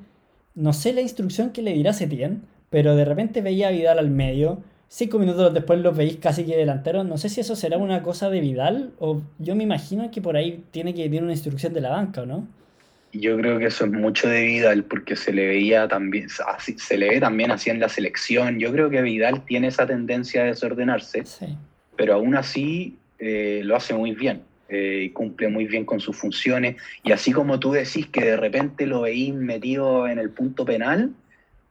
No sé la instrucción que le dirá Setien, pero de repente veía a Vidal al medio cinco minutos después los veis casi que delanteros. No sé si eso será una cosa de Vidal o yo me imagino que por ahí tiene que tener una instrucción de la banca, ¿no? Yo creo que eso es mucho de Vidal porque se le veía también, así, se le ve también así en la selección. Yo creo que Vidal tiene esa tendencia a desordenarse, pero aún así eh, lo hace muy bien. Eh, y cumple muy bien con sus funciones. Y así como tú decís que de repente lo veís metido en el punto penal,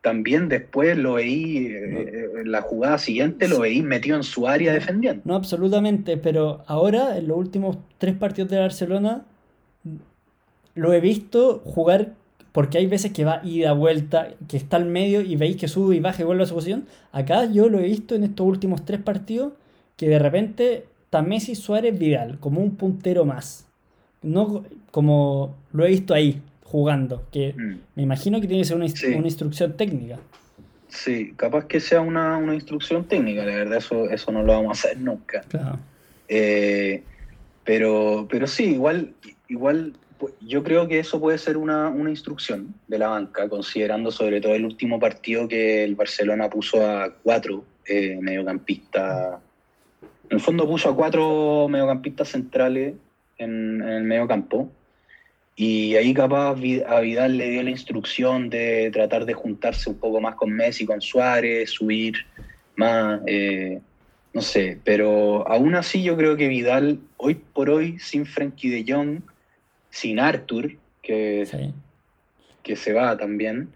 también después lo veí, eh, en la jugada siguiente lo veí metido en su área defendiendo. No, absolutamente, pero ahora, en los últimos tres partidos de Barcelona, lo he visto jugar porque hay veces que va ida, vuelta, que está al medio y veis que sube y baja y vuelve a su posición. Acá yo lo he visto en estos últimos tres partidos que de repente Messi, Suárez, Vidal, como un puntero más. No como lo he visto ahí, jugando, que mm. me imagino que tiene que ser una, instrucción técnica. Sí, capaz que sea una, instrucción técnica, la verdad eso, eso no lo vamos a hacer nunca. Eh, pero, pero sí, igual, igual yo creo que eso puede ser una, instrucción de la banca, considerando sobre todo el último partido que el Barcelona puso a cuatro eh, mediocampistas. En el fondo puso a cuatro mediocampistas centrales en, en el mediocampo. Y ahí capaz a Vidal le dio la instrucción de tratar de juntarse un poco más con Messi, con Suárez, subir más, eh, no sé, pero aún así yo creo que Vidal, hoy por hoy, sin Frankie de Jong, sin Arthur, que, que se va también,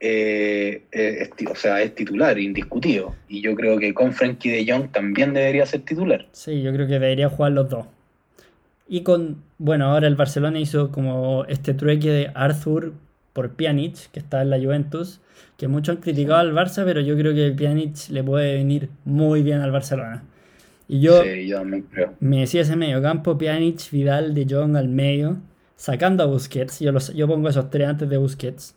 eh, es, o sea, es titular, indiscutido. Y yo creo que con Frankie de Jong también debería ser titular. Sí, yo creo que debería jugar los dos. Y con, bueno, ahora el Barcelona hizo como este trueque de Arthur por Pjanic, que está en la Juventus, que muchos han criticado al Barça, pero yo creo que Pjanic le puede venir muy bien al Barcelona. Y yo, me, decía ese medio campo, Pjanic, Vidal, De Jong al medio, sacando a Busquets. Yo, los, yo pongo esos tres antes de Busquets.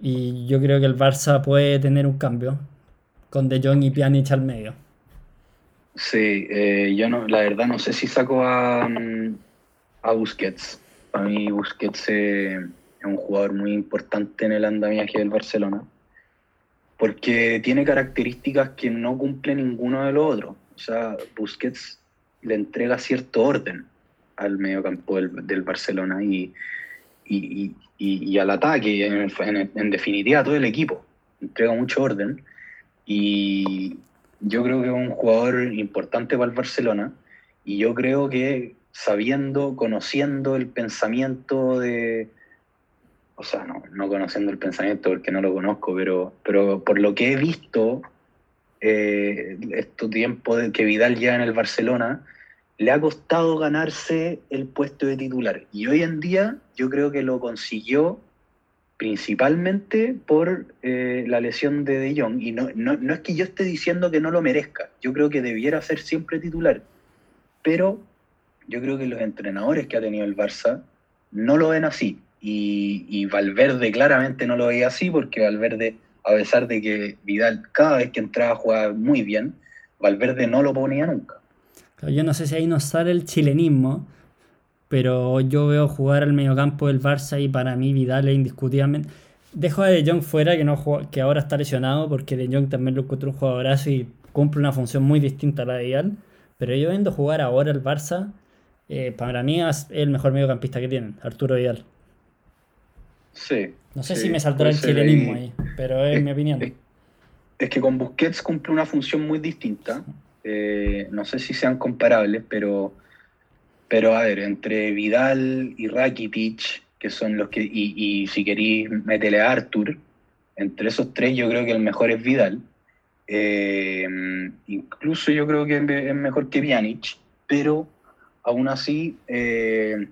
Y yo creo que el Barça puede tener un cambio con De Jong y Pjanic al medio. Sí, eh, yo no, la verdad no sé si saco a, mm, a Busquets. Para mí Busquets es un jugador muy importante en el andamiaje del Barcelona, porque tiene características que no cumple ninguno de los otros. O sea, Busquets le entrega cierto orden al mediocampo del, del Barcelona y, y, al ataque, en, definitiva todo el equipo. Entrega mucho orden y, yo creo que es un jugador importante para el Barcelona y yo creo que sabiendo, conociendo el pensamiento de, o sea, no, no conociendo el pensamiento porque no lo conozco, pero, pero por lo que he visto eh, este tiempo de que Vidal ya en el Barcelona, le ha costado ganarse el puesto de titular. Y hoy en día yo creo que lo consiguió principalmente por eh, la lesión de De Jong. Y no, no, es que yo esté diciendo que no lo merezca, yo creo que debiera ser siempre titular. Pero yo creo que los entrenadores que ha tenido el Barça no lo ven así. Y, Valverde claramente no lo veía así porque Valverde, a pesar de que Vidal cada vez que entraba jugaba muy bien, Valverde no lo ponía nunca. Yo no sé si ahí nos sale el chilenismo, pero yo veo jugar al mediocampo del Barça y para mí Vidal es indiscutiblemente. Dejo a De Jong fuera, que, no que ahora está lesionado, porque De Jong también lo encuentro un jugadorazo y cumple una función muy distinta a la de Vidal. Pero yo viendo jugar ahora el Barça, eh, para mí es el mejor mediocampista que tienen, Arturo Vidal. Sí. No sé si me saldrá el chilenismo ahí, pero es, mi opinión. Es, que con Busquets cumple una función muy distinta. Eh, no sé si sean comparables, pero, pero a ver, entre Vidal y Rakitic, que son los que, y, si queréis meterle a Artur, entre esos tres yo creo que el mejor es Vidal. Eh, incluso yo creo que es mejor que Pjanic, pero aún así eh,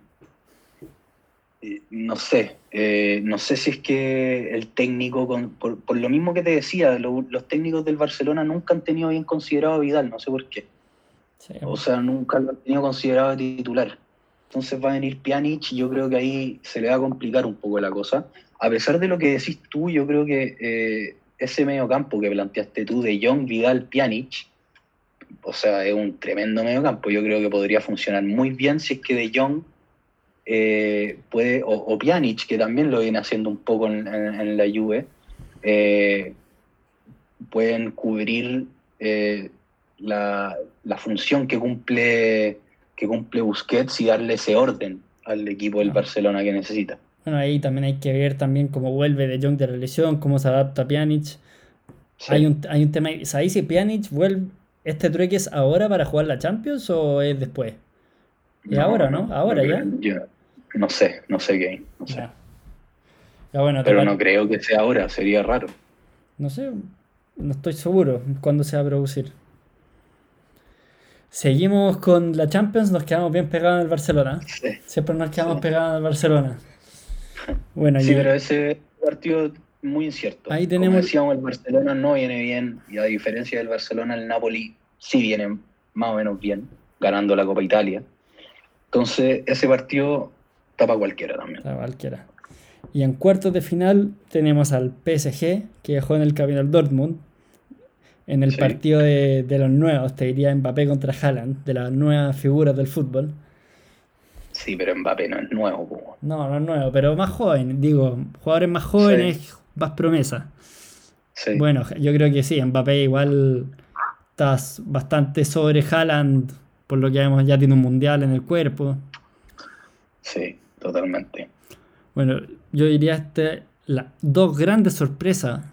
no sé, eh, no sé si es que el técnico, por, lo mismo que te decía, los técnicos del Barcelona nunca han tenido bien considerado a Vidal, no sé por qué. O sea, nunca lo han tenido considerado titular. Entonces va a venir Pjanic y yo creo que ahí se le va a complicar un poco la cosa. A pesar de lo que decís tú, yo creo que eh, ese medio campo que planteaste tú de John Vidal Pjanic, o sea, es un tremendo medio campo. Yo creo que podría funcionar muy bien si es que de Jong eh, puede, o, Pjanic, que también lo viene haciendo un poco en, la Juve, eh, pueden cubrir eh, la, función que cumple, que cumple Busquets y darle ese orden al equipo del. Barcelona que necesita. Bueno, ahí también hay que ver también cómo vuelve de Jong de la lesión, cómo se adapta Pjanic. Hay, un, hay un tema, ¿sabéis si Pjanic vuelve, este trueque es ahora para jugar la Champions o es después? ¿Es ahora, no? Ahora ya. No sé, no sé qué. No sé. Pero no creo que sea ahora, sería raro. No sé, no estoy seguro cuándo se va a producir. Seguimos con la Champions, nos quedamos bien pegados en el Barcelona. Siempre nos quedamos pegados en el Barcelona. Bueno, sí, pero ese partido muy incierto. Ahí tenemos... Como decíamos, el Barcelona no viene bien, y a diferencia del Barcelona, el Napoli sí viene más o menos bien, ganando la Copa Italia. Entonces, ese partido tapa cualquiera también. Tapa cualquiera. Y en cuartos de final tenemos al PSG, que dejó en el Capital Dortmund. En el partido de, los nuevos, te diría Mbappé contra Haaland, de las nuevas figuras del fútbol. Sí, pero Mbappé no es nuevo. No, no es nuevo, pero más joven. Digo, jugadores más jóvenes, más promesa. Sí. Bueno, yo creo que sí, Mbappé igual estás bastante sobre Haaland, por lo que vemos ya tiene un mundial en el cuerpo. Sí totalmente. Bueno, yo diría este, la, dos grandes sorpresas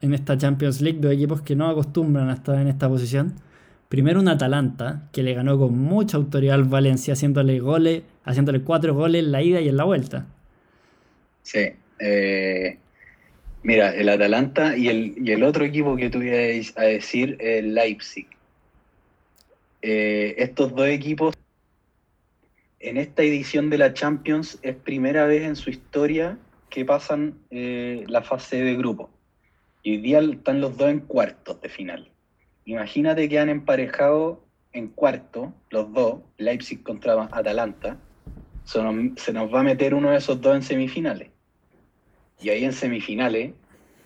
en esta Champions League, dos equipos que no acostumbran a estar en esta posición. Primero un Atalanta, que le ganó con mucha autoridad al Valencia, haciéndole goles, haciéndole cuatro goles en la ida y en la vuelta. Sí. Eh, mira, el Atalanta y el, el otro equipo que tuvierais a decir, el Leipzig. Eh, estos dos equipos en esta edición de la Champions es primera vez en su historia que pasan eh, la fase de grupo. Y hoy día están los dos en cuartos de final. Imagínate que han emparejado en cuarto los dos, Leipzig contra Atalanta. Se nos, se nos va a meter uno de esos dos en semifinales. Y ahí en semifinales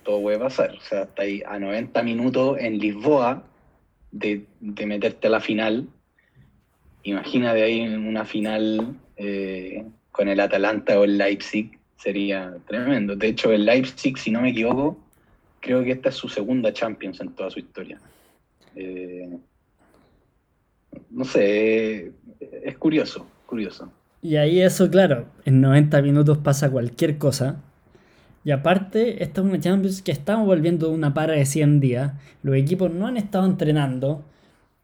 todo puede pasar. O sea, está ahí a 90 minutos en Lisboa de, de meterte a la final imagina de ahí una final eh, con el Atalanta o el Leipzig, sería tremendo. De hecho, el Leipzig, si no me equivoco, creo que esta es su segunda Champions en toda su historia. Eh, no sé, es curioso, curioso. Y ahí eso, claro, en 90 minutos pasa cualquier cosa. Y aparte, esta es una Champions que estamos volviendo de una para de 100 días. Los equipos no han estado entrenando.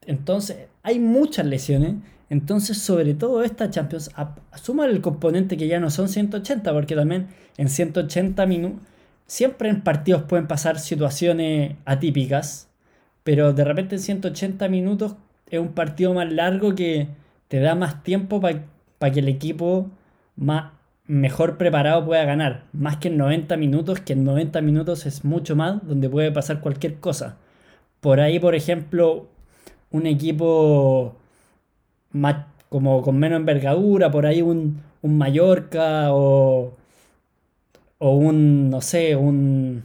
Entonces, hay muchas lesiones. Entonces, sobre todo esta Champions, asuma el componente que ya no son 180, porque también en 180 minutos, siempre en partidos pueden pasar situaciones atípicas, pero de repente en 180 minutos es un partido más largo que te da más tiempo para que el equipo más, mejor preparado pueda ganar. Más que en 90 minutos, que en 90 minutos es mucho más, donde puede pasar cualquier cosa. Por ahí, por ejemplo, un equipo más, como con menos envergadura, por ahí un, un Mallorca o, o un, no sé, un,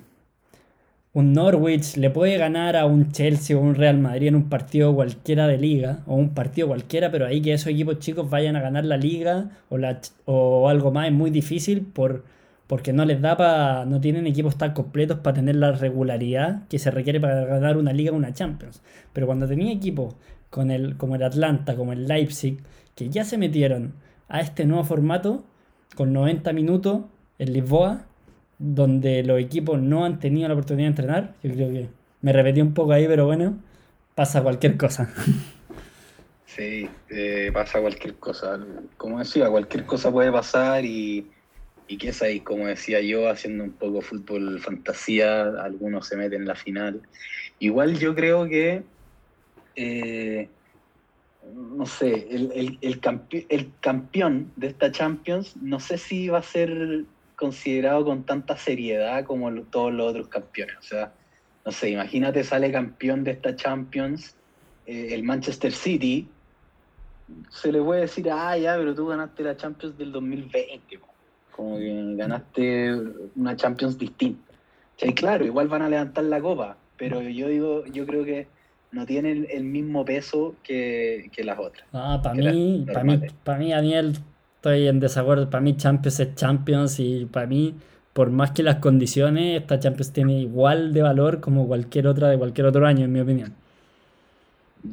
un Norwich le puede ganar a un Chelsea o un Real Madrid en un partido cualquiera de liga, o un partido cualquiera, pero ahí que esos equipos chicos vayan a ganar la liga o, la, o algo más es muy difícil por, porque no les da para, no tienen equipos tan completos para tener la regularidad que se requiere para ganar una liga o una Champions. Pero cuando tenía equipos con el, como el Atlanta, como el Leipzig, que ya se metieron a este nuevo formato, con 90 minutos en Lisboa, donde los equipos no han tenido la oportunidad de entrenar. Yo creo que me repetí un poco ahí, pero bueno, pasa cualquier cosa. Sí, eh, pasa cualquier cosa. Como decía, cualquier cosa puede pasar y, y qué es como decía yo, haciendo un poco fútbol fantasía, algunos se meten en la final. Igual yo creo que, eh, no sé, el, el, el campeón de esta Champions, no sé si va a ser considerado con tanta seriedad como todos los otros campeones. O sea, no sé, imagínate, sale campeón de esta Champions, eh, el Manchester City, se le puede decir, ah, ya, pero tú ganaste la Champions del 2020, como que ganaste una Champions distinta. O claro, igual van a levantar la copa, pero yo digo, yo creo que no tienen el mismo peso que, las otras. Ah, para mí, para mí, para mí, Daniel, estoy en desacuerdo. Para mí Champions es Champions y para mí, por más que las condiciones, esta Champions tiene igual de valor como cualquier otra de cualquier otro año, en mi opinión.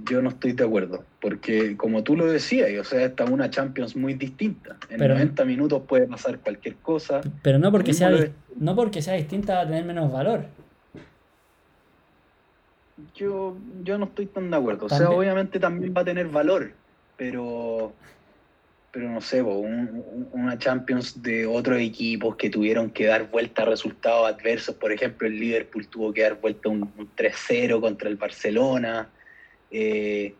Yo no estoy de acuerdo, porque como tú lo decías, o sea, esta es una Champions muy distinta. En 90 minutos puede pasar cualquier cosa. Pero no porque, sea, no porque sea distinta va a tener menos valor. Yo, yo no estoy tan de acuerdo. O sea, obviamente también va a tener valor, pero pero no sé, una Champions de otros equipos que tuvieron que dar vuelta a resultados adversos. Por ejemplo, el Liverpool tuvo que dar vuelta un, 3-0 contra el Barcelona. Eh,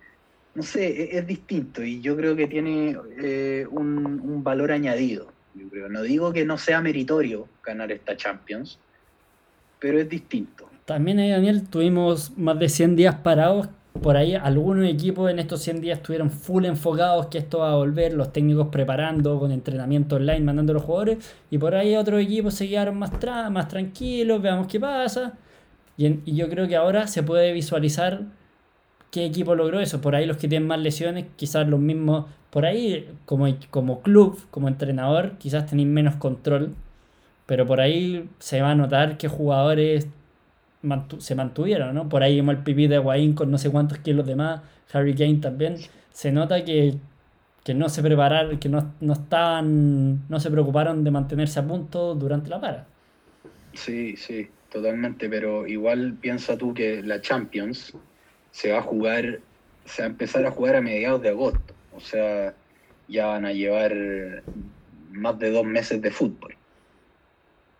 no sé, e, es, distinto y yo creo que tiene eh, un, valor añadido. No digo que no sea meritorio ganar esta Champions, pero es distinto. También ahí, Daniel, tuvimos más de 100 días parados por ahí algunos equipos en estos 100 días estuvieron full enfocados que esto va a volver, los técnicos preparando con entrenamiento online, mandando a los jugadores, y por ahí otros equipos se quedaron más, más tranquilos, veamos qué pasa. Y, yo creo que ahora se puede visualizar qué equipo logró eso. Por ahí los que tienen más lesiones, quizás los mismos, por ahí como, como club, como entrenador, quizás tenéis menos control, pero por ahí se va a notar que jugadores se mantuvieron, ¿no? Por ahí vimos el pipí de Higuaín con no sé cuántos kilos de más, Harry Kane también. Se nota que, no se prepararon, que no, no estaban, no se preocuparon de mantenerse a punto durante la para. Sí, sí, totalmente, pero igual piensa tú que la Champions se va a jugar, se va a empezar a jugar a mediados de agosto, o sea, ya van a llevar más de dos meses de fútbol,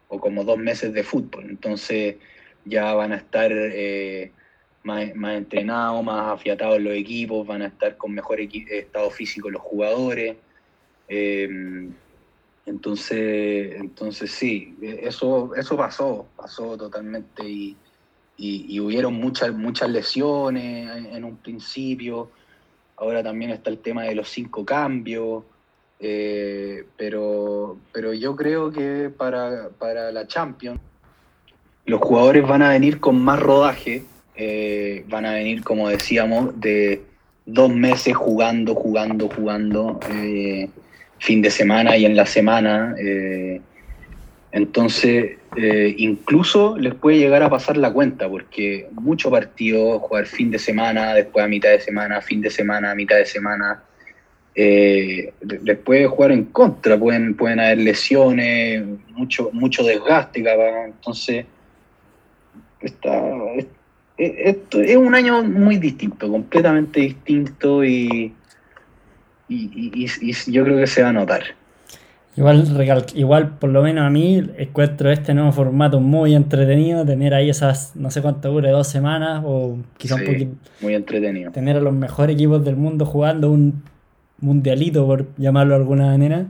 o como dos meses de fútbol, entonces ya van a estar eh, más, entrenados, más afiatados los equipos, van a estar con mejor estado físico los jugadores. Eh, entonces, entonces sí, eso, eso pasó, pasó totalmente y, y, hubieron muchas, muchas lesiones en, un principio. Ahora también está el tema de los cinco cambios. Eh, pero, pero yo creo que para, para la Champions los jugadores van a venir con más rodaje, eh, van a venir, como decíamos, de dos meses jugando, jugando, jugando, eh, fin de semana y en la semana. Eh, entonces, incluso les puede llegar a pasar la cuenta, porque mucho partido, jugar fin de semana, después a mitad de semana, fin de semana, a mitad de semana, les puede jugar en contra, pueden, pueden haber lesiones, mucho, mucho desgaste, entonces Está, es, un año muy distinto, completamente distinto y, y, yo creo que se va a notar. Igual, igual, por lo menos a mí, encuentro este nuevo formato muy entretenido, tener ahí esas, no sé cuánto dure, dos semanas o quizá un poquito. Muy entretenido. Tener a los mejores equipos del mundo jugando un mundialito, por llamarlo de alguna manera.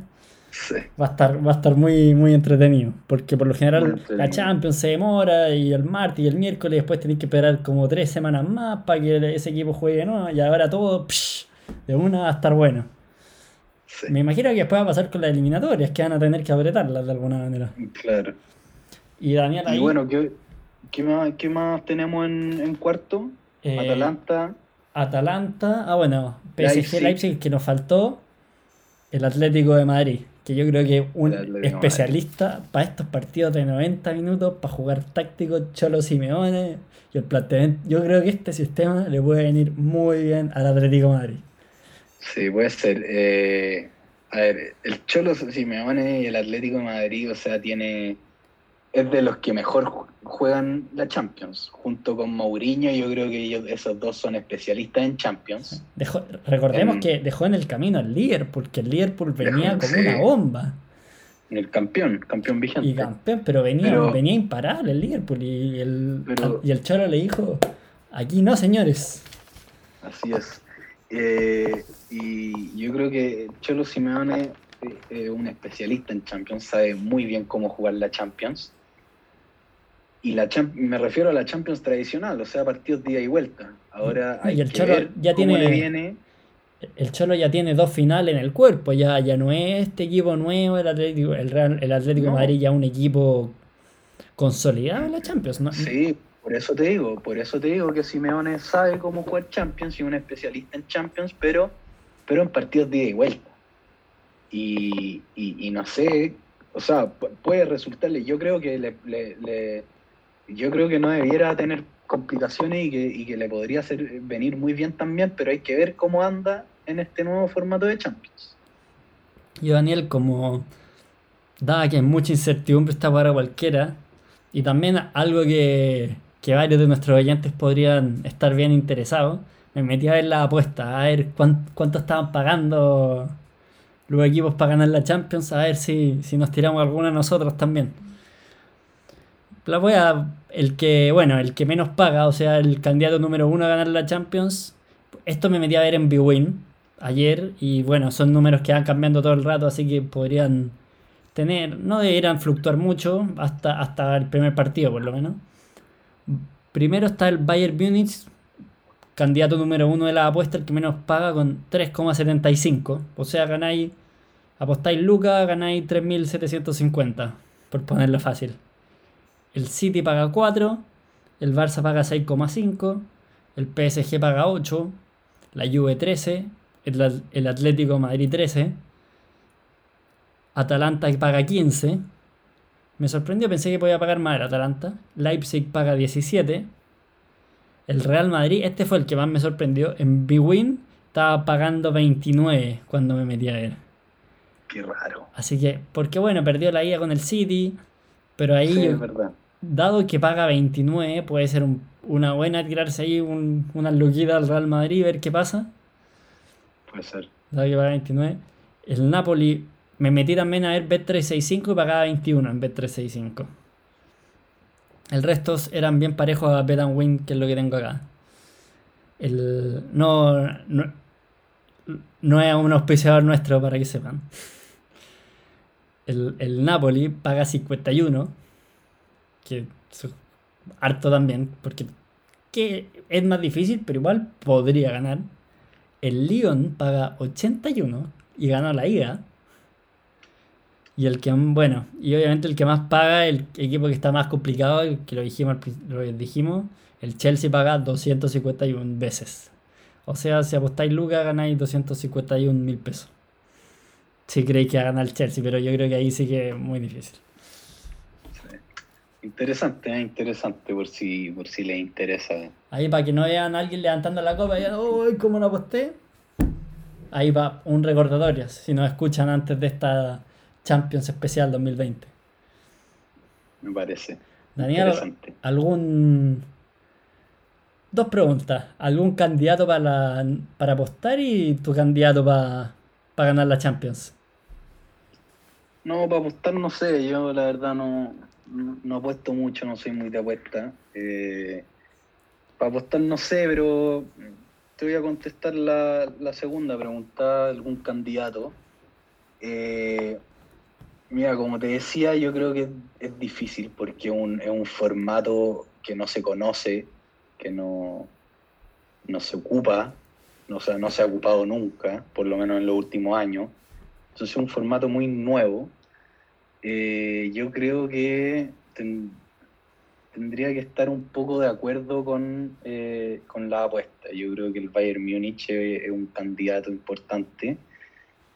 Va a estar, va a estar muy, muy entretenido. Porque por lo general la Champions se demora y el martes y el miércoles después tenéis que esperar como tres semanas más para que ese equipo juegue, ¿no? Y ahora todo de una va a estar bueno. Me imagino que después va a pasar con las eliminatorias, que van a tener que apretarlas de alguna manera. Claro. Y Daniel ahí... Y bueno, ¿qué, ¿Qué más, qué más tenemos en, en cuarto? Eh, Atalanta. Atalanta, ah bueno, PSG Leipzig. Leipzig, que nos faltó, el Atlético de Madrid, que yo creo que un especialista para estos partidos de 90 minutos, para jugar táctico, Cholo Simeone, y el planteamiento, yo creo que este sistema le puede venir muy bien al Atlético de Madrid. Sí, puede ser. Eh, a ver, el Cholo Simeone y el Atlético de Madrid, o sea, tiene. Es de los que mejor ju- juegan la Champions. Junto con Mourinho, yo creo que ellos, esos dos son especialistas en Champions. Dejó- recordemos En- que dejó en el camino al Liverpool, que el Liverpool venía Dejó- como sí. una bomba. El campeón, campeón vigente. Y campeón, pero venía, Pero- venía imparable el Liverpool. Y el, Pero- y el Cholo le dijo, aquí no, señores. Así es. Eh, y yo creo que Cholo Simeone eh, es un especialista en Champions, sabe muy bien cómo jugar la Champions. Y la Cham- me refiero a la Champions tradicional, o sea, partidos ida y vuelta. Ahora Y hay el que Cholo ver ya cómo tiene- le viene. El Cholo ya tiene dos finales en el cuerpo, ya, ya no es este equipo nuevo, el Atlético, el Real- el Atlético de. Madrid ya un equipo consolidado en la Champions. ¿no? Sí, por eso te digo, por eso te digo que Simeone sabe cómo jugar Champions y un especialista en Champions, pero, pero en partidos de ida y vuelta. Y, y- no sé, o sea, pu- puede resultarle, yo creo que le, yo creo que no debiera tener complicaciones y que, y que le podría hacer venir muy bien también, pero hay que ver cómo anda en este nuevo formato de Champions. Y Daniel, como dada que mucha incertidumbre está para cualquiera, y también algo que, que varios de nuestros oyentes podrían estar bien interesados, me metí a ver las apuestas, a ver cuán- cuánto estaban pagando los equipos para ganar la Champions, a ver si, si nos tiramos alguna nosotros también. La voy a. El que, bueno, el que menos paga, o sea, el candidato número uno a ganar la Champions. Esto me metí a ver en Bwin ayer y bueno, son números que van cambiando todo el rato, así que podrían tener, no deberían fluctuar mucho hasta, hasta el primer partido por lo menos. Primero está el Bayern Múnich, candidato número uno de la apuesta, el que menos paga con 3,75. O sea, ganáis, apostáis lucas, ganáis 3.750, por ponerlo fácil. El City paga 4, el Barça paga 6,5, el PSG paga 8, la Juve 13, el, el Atlético Madrid 13, Atalanta paga 15. Me sorprendió, pensé que podía pagar más el Atalanta. Leipzig paga 17. El Real Madrid, este fue el que más me sorprendió. En Bwin estaba pagando 29 cuando me metí a ver. Qué raro. Así que, porque bueno, perdió la ida con el City. Pero ahí, Sí, es verdad. dado que paga 29, puede ser un- una buena tirarse ahí un, una luquita al Real Madrid y ver qué pasa. Puede ser. Dado que paga 29. El Napoli, me metí también a ver Bet365 y pagaba 21 en Bet365. El resto eran bien parejos a Bet and Win, que es lo que tengo acá. El, no, no, no es un auspiciador nuestro para que sepan. El, el Napoli paga 51, que es harto también, porque que es más difícil, pero igual podría ganar. El Lyon paga 81 y ganó la ida. Y el que, bueno, y obviamente el que más paga, el equipo que está más complicado, que lo dijimos, lo dijimos, el Chelsea paga 251 veces. O sea, si apostáis lucas, ganáis 251 mil pesos. Si creéis que va a ganar el Chelsea, pero yo creo que ahí sí que es muy difícil. Interesante, ¿eh? interesante por si, por si les interesa. Ahí para que no vean a alguien levantando la copa y digan, uy, ¿cómo no aposté? Ahí va un recordatorio, si nos escuchan antes de esta Champions Especial 2020. me parece. Daniel. ¿algún... Dos preguntas. ¿Algún candidato para, la- para apostar y tu candidato para, para ganar la Champions? No, para apostar no sé, yo la verdad no, no, no apuesto mucho, no soy muy de apuesta. Eh, para apostar no sé, pero te voy a contestar la, la segunda pregunta, algún candidato. Eh, mira, como te decía, yo creo que es, es difícil porque es un, es formato que no se conoce, que no, no se ocupa, no, se ha ocupado nunca, por lo menos en los últimos años. Entonces es un formato muy nuevo. Eh, yo creo que ten- tendría que estar un poco de acuerdo con, eh, con la apuesta. Yo creo que el Bayern Múnich es un candidato importante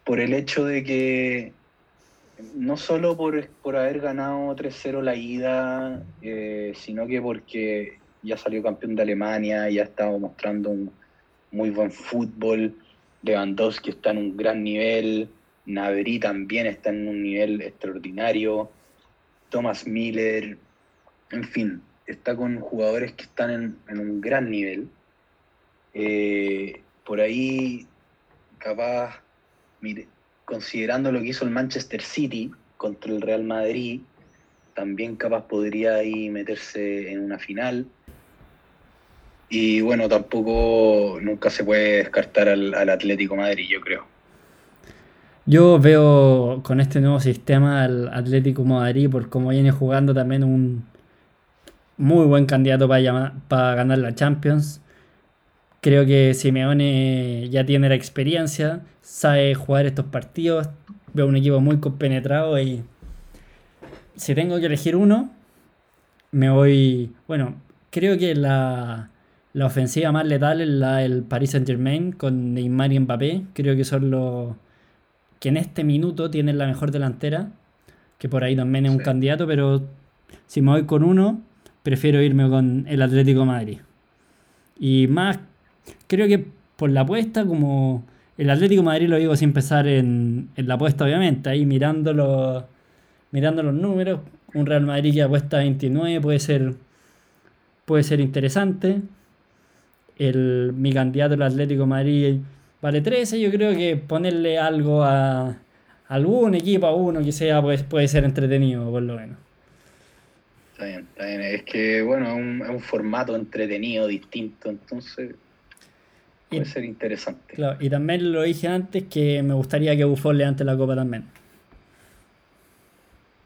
por el hecho de que no solo por, por haber ganado 3-0 la ida, eh, sino que porque ya salió campeón de Alemania, ya estaba mostrando un muy buen fútbol, Lewandowski está en un gran nivel, Naveri también está en un nivel extraordinario, Thomas Miller, en fin, está con jugadores que están en, un gran nivel. Eh, por ahí, capaz, mire, considerando lo que hizo el Manchester City contra el Real Madrid, también capaz podría ahí meterse en una final. Y bueno, tampoco nunca se puede descartar al, Atlético Madrid, yo creo. Yo veo con este nuevo sistema al Atlético Madrid, por cómo viene jugando también un muy buen candidato para, para ganar la Champions. Creo que Simeone ya tiene la experiencia, sabe jugar estos partidos, veo un equipo muy compenetrado y si tengo que elegir uno, me voy, bueno, creo que la, la ofensiva más letal es la del Paris Saint Germain con Neymar y Mbappé, creo que son los que en este minuto tienen la mejor delantera, que por ahí también es un candidato, pero si me voy con uno, prefiero irme con el Atlético Madrid. Y más, creo que por la apuesta, como el Atlético Madrid lo digo sin empezar en, la apuesta, obviamente, ahí mirando los, números, un Real Madrid que apuesta 29 puede ser, puede ser interesante. El, mi candidato, el Atlético Madrid, vale 13. Yo creo que ponerle algo a, algún equipo, a uno que sea, pues, puede ser entretenido, por lo menos. Está bien, está bien. Es que, bueno, es un, formato entretenido, distinto, entonces puede ser interesante. Claro, y también lo dije antes que me gustaría que Buffon levante la copa también.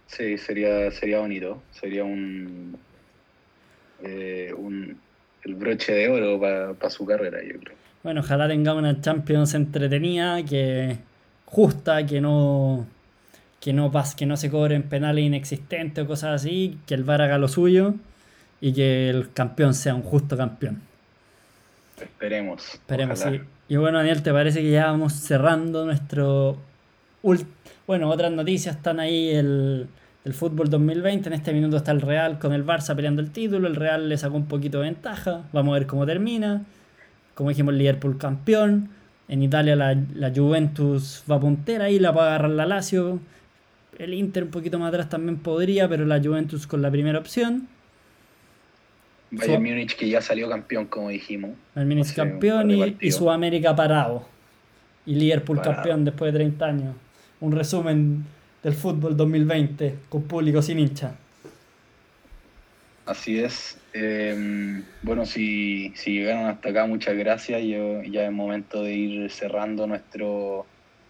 Sí, sería, sería bonito. Sería un, eh, un el broche de oro para su carrera, yo creo. Bueno, ojalá tengamos una Champions entretenida, que justa, que no que no que no se cobren penales inexistentes o cosas así, que el VAR haga lo suyo y que el campeón sea un justo campeón. Esperemos. Esperemos, sí. Y bueno, Daniel, ¿te parece que ya vamos cerrando nuestro... Bueno, otras noticias están ahí el, el fútbol 2020. En este minuto está el Real con el Barça peleando el título. El Real le sacó un poquito de ventaja. Vamos a ver cómo termina. Como dijimos, Liverpool campeón. En Italia la, la Juventus va puntera y la va a agarrar la Lazio. El Inter un poquito más atrás también podría, pero la Juventus con la primera opción. Bayern Múnich que ya salió campeón, como dijimos. Bayern Múnich campeón y, y, Sudamérica parado. Y Liverpool campeón después de 30 años. Un resumen del fútbol 2020 con público sin hincha. Así es. Em, bueno, si, si, llegaron hasta acá, muchas gracias. Yo, ya es momento de ir cerrando nuestro,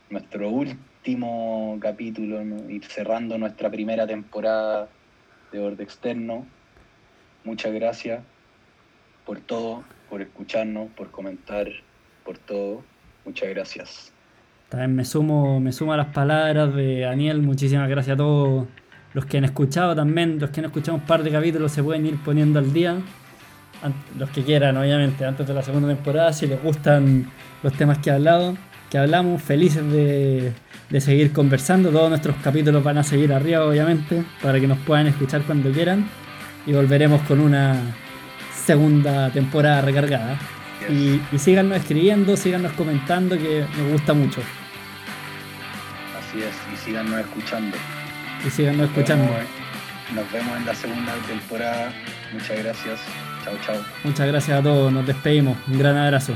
nuestro último capítulo, ir cerrando nuestra primera temporada de Borde Externo. Muchas gracias por todo, por escucharnos, por comentar, por todo. Muchas gracias. También me sumo, me sumo a las palabras de Daniel. Muchísimas gracias a todos los que han escuchado también. Los que han escuchado un par de capítulos se pueden ir poniendo al día. Los que quieran, obviamente, antes de la segunda temporada, si les gustan los temas que he hablado, que hablamos, felices de, de seguir conversando. Todos nuestros capítulos van a seguir arriba, obviamente, para que nos puedan escuchar cuando quieran. Y volveremos con una segunda temporada recargada. Y, y síganos escribiendo, síganos comentando, que nos gusta mucho. Así es, y síganos escuchando. Y síganos escuchando. Nos vemos en la segunda temporada. Muchas gracias. Chao, chao. Muchas gracias a todos. Nos despedimos. Un gran abrazo.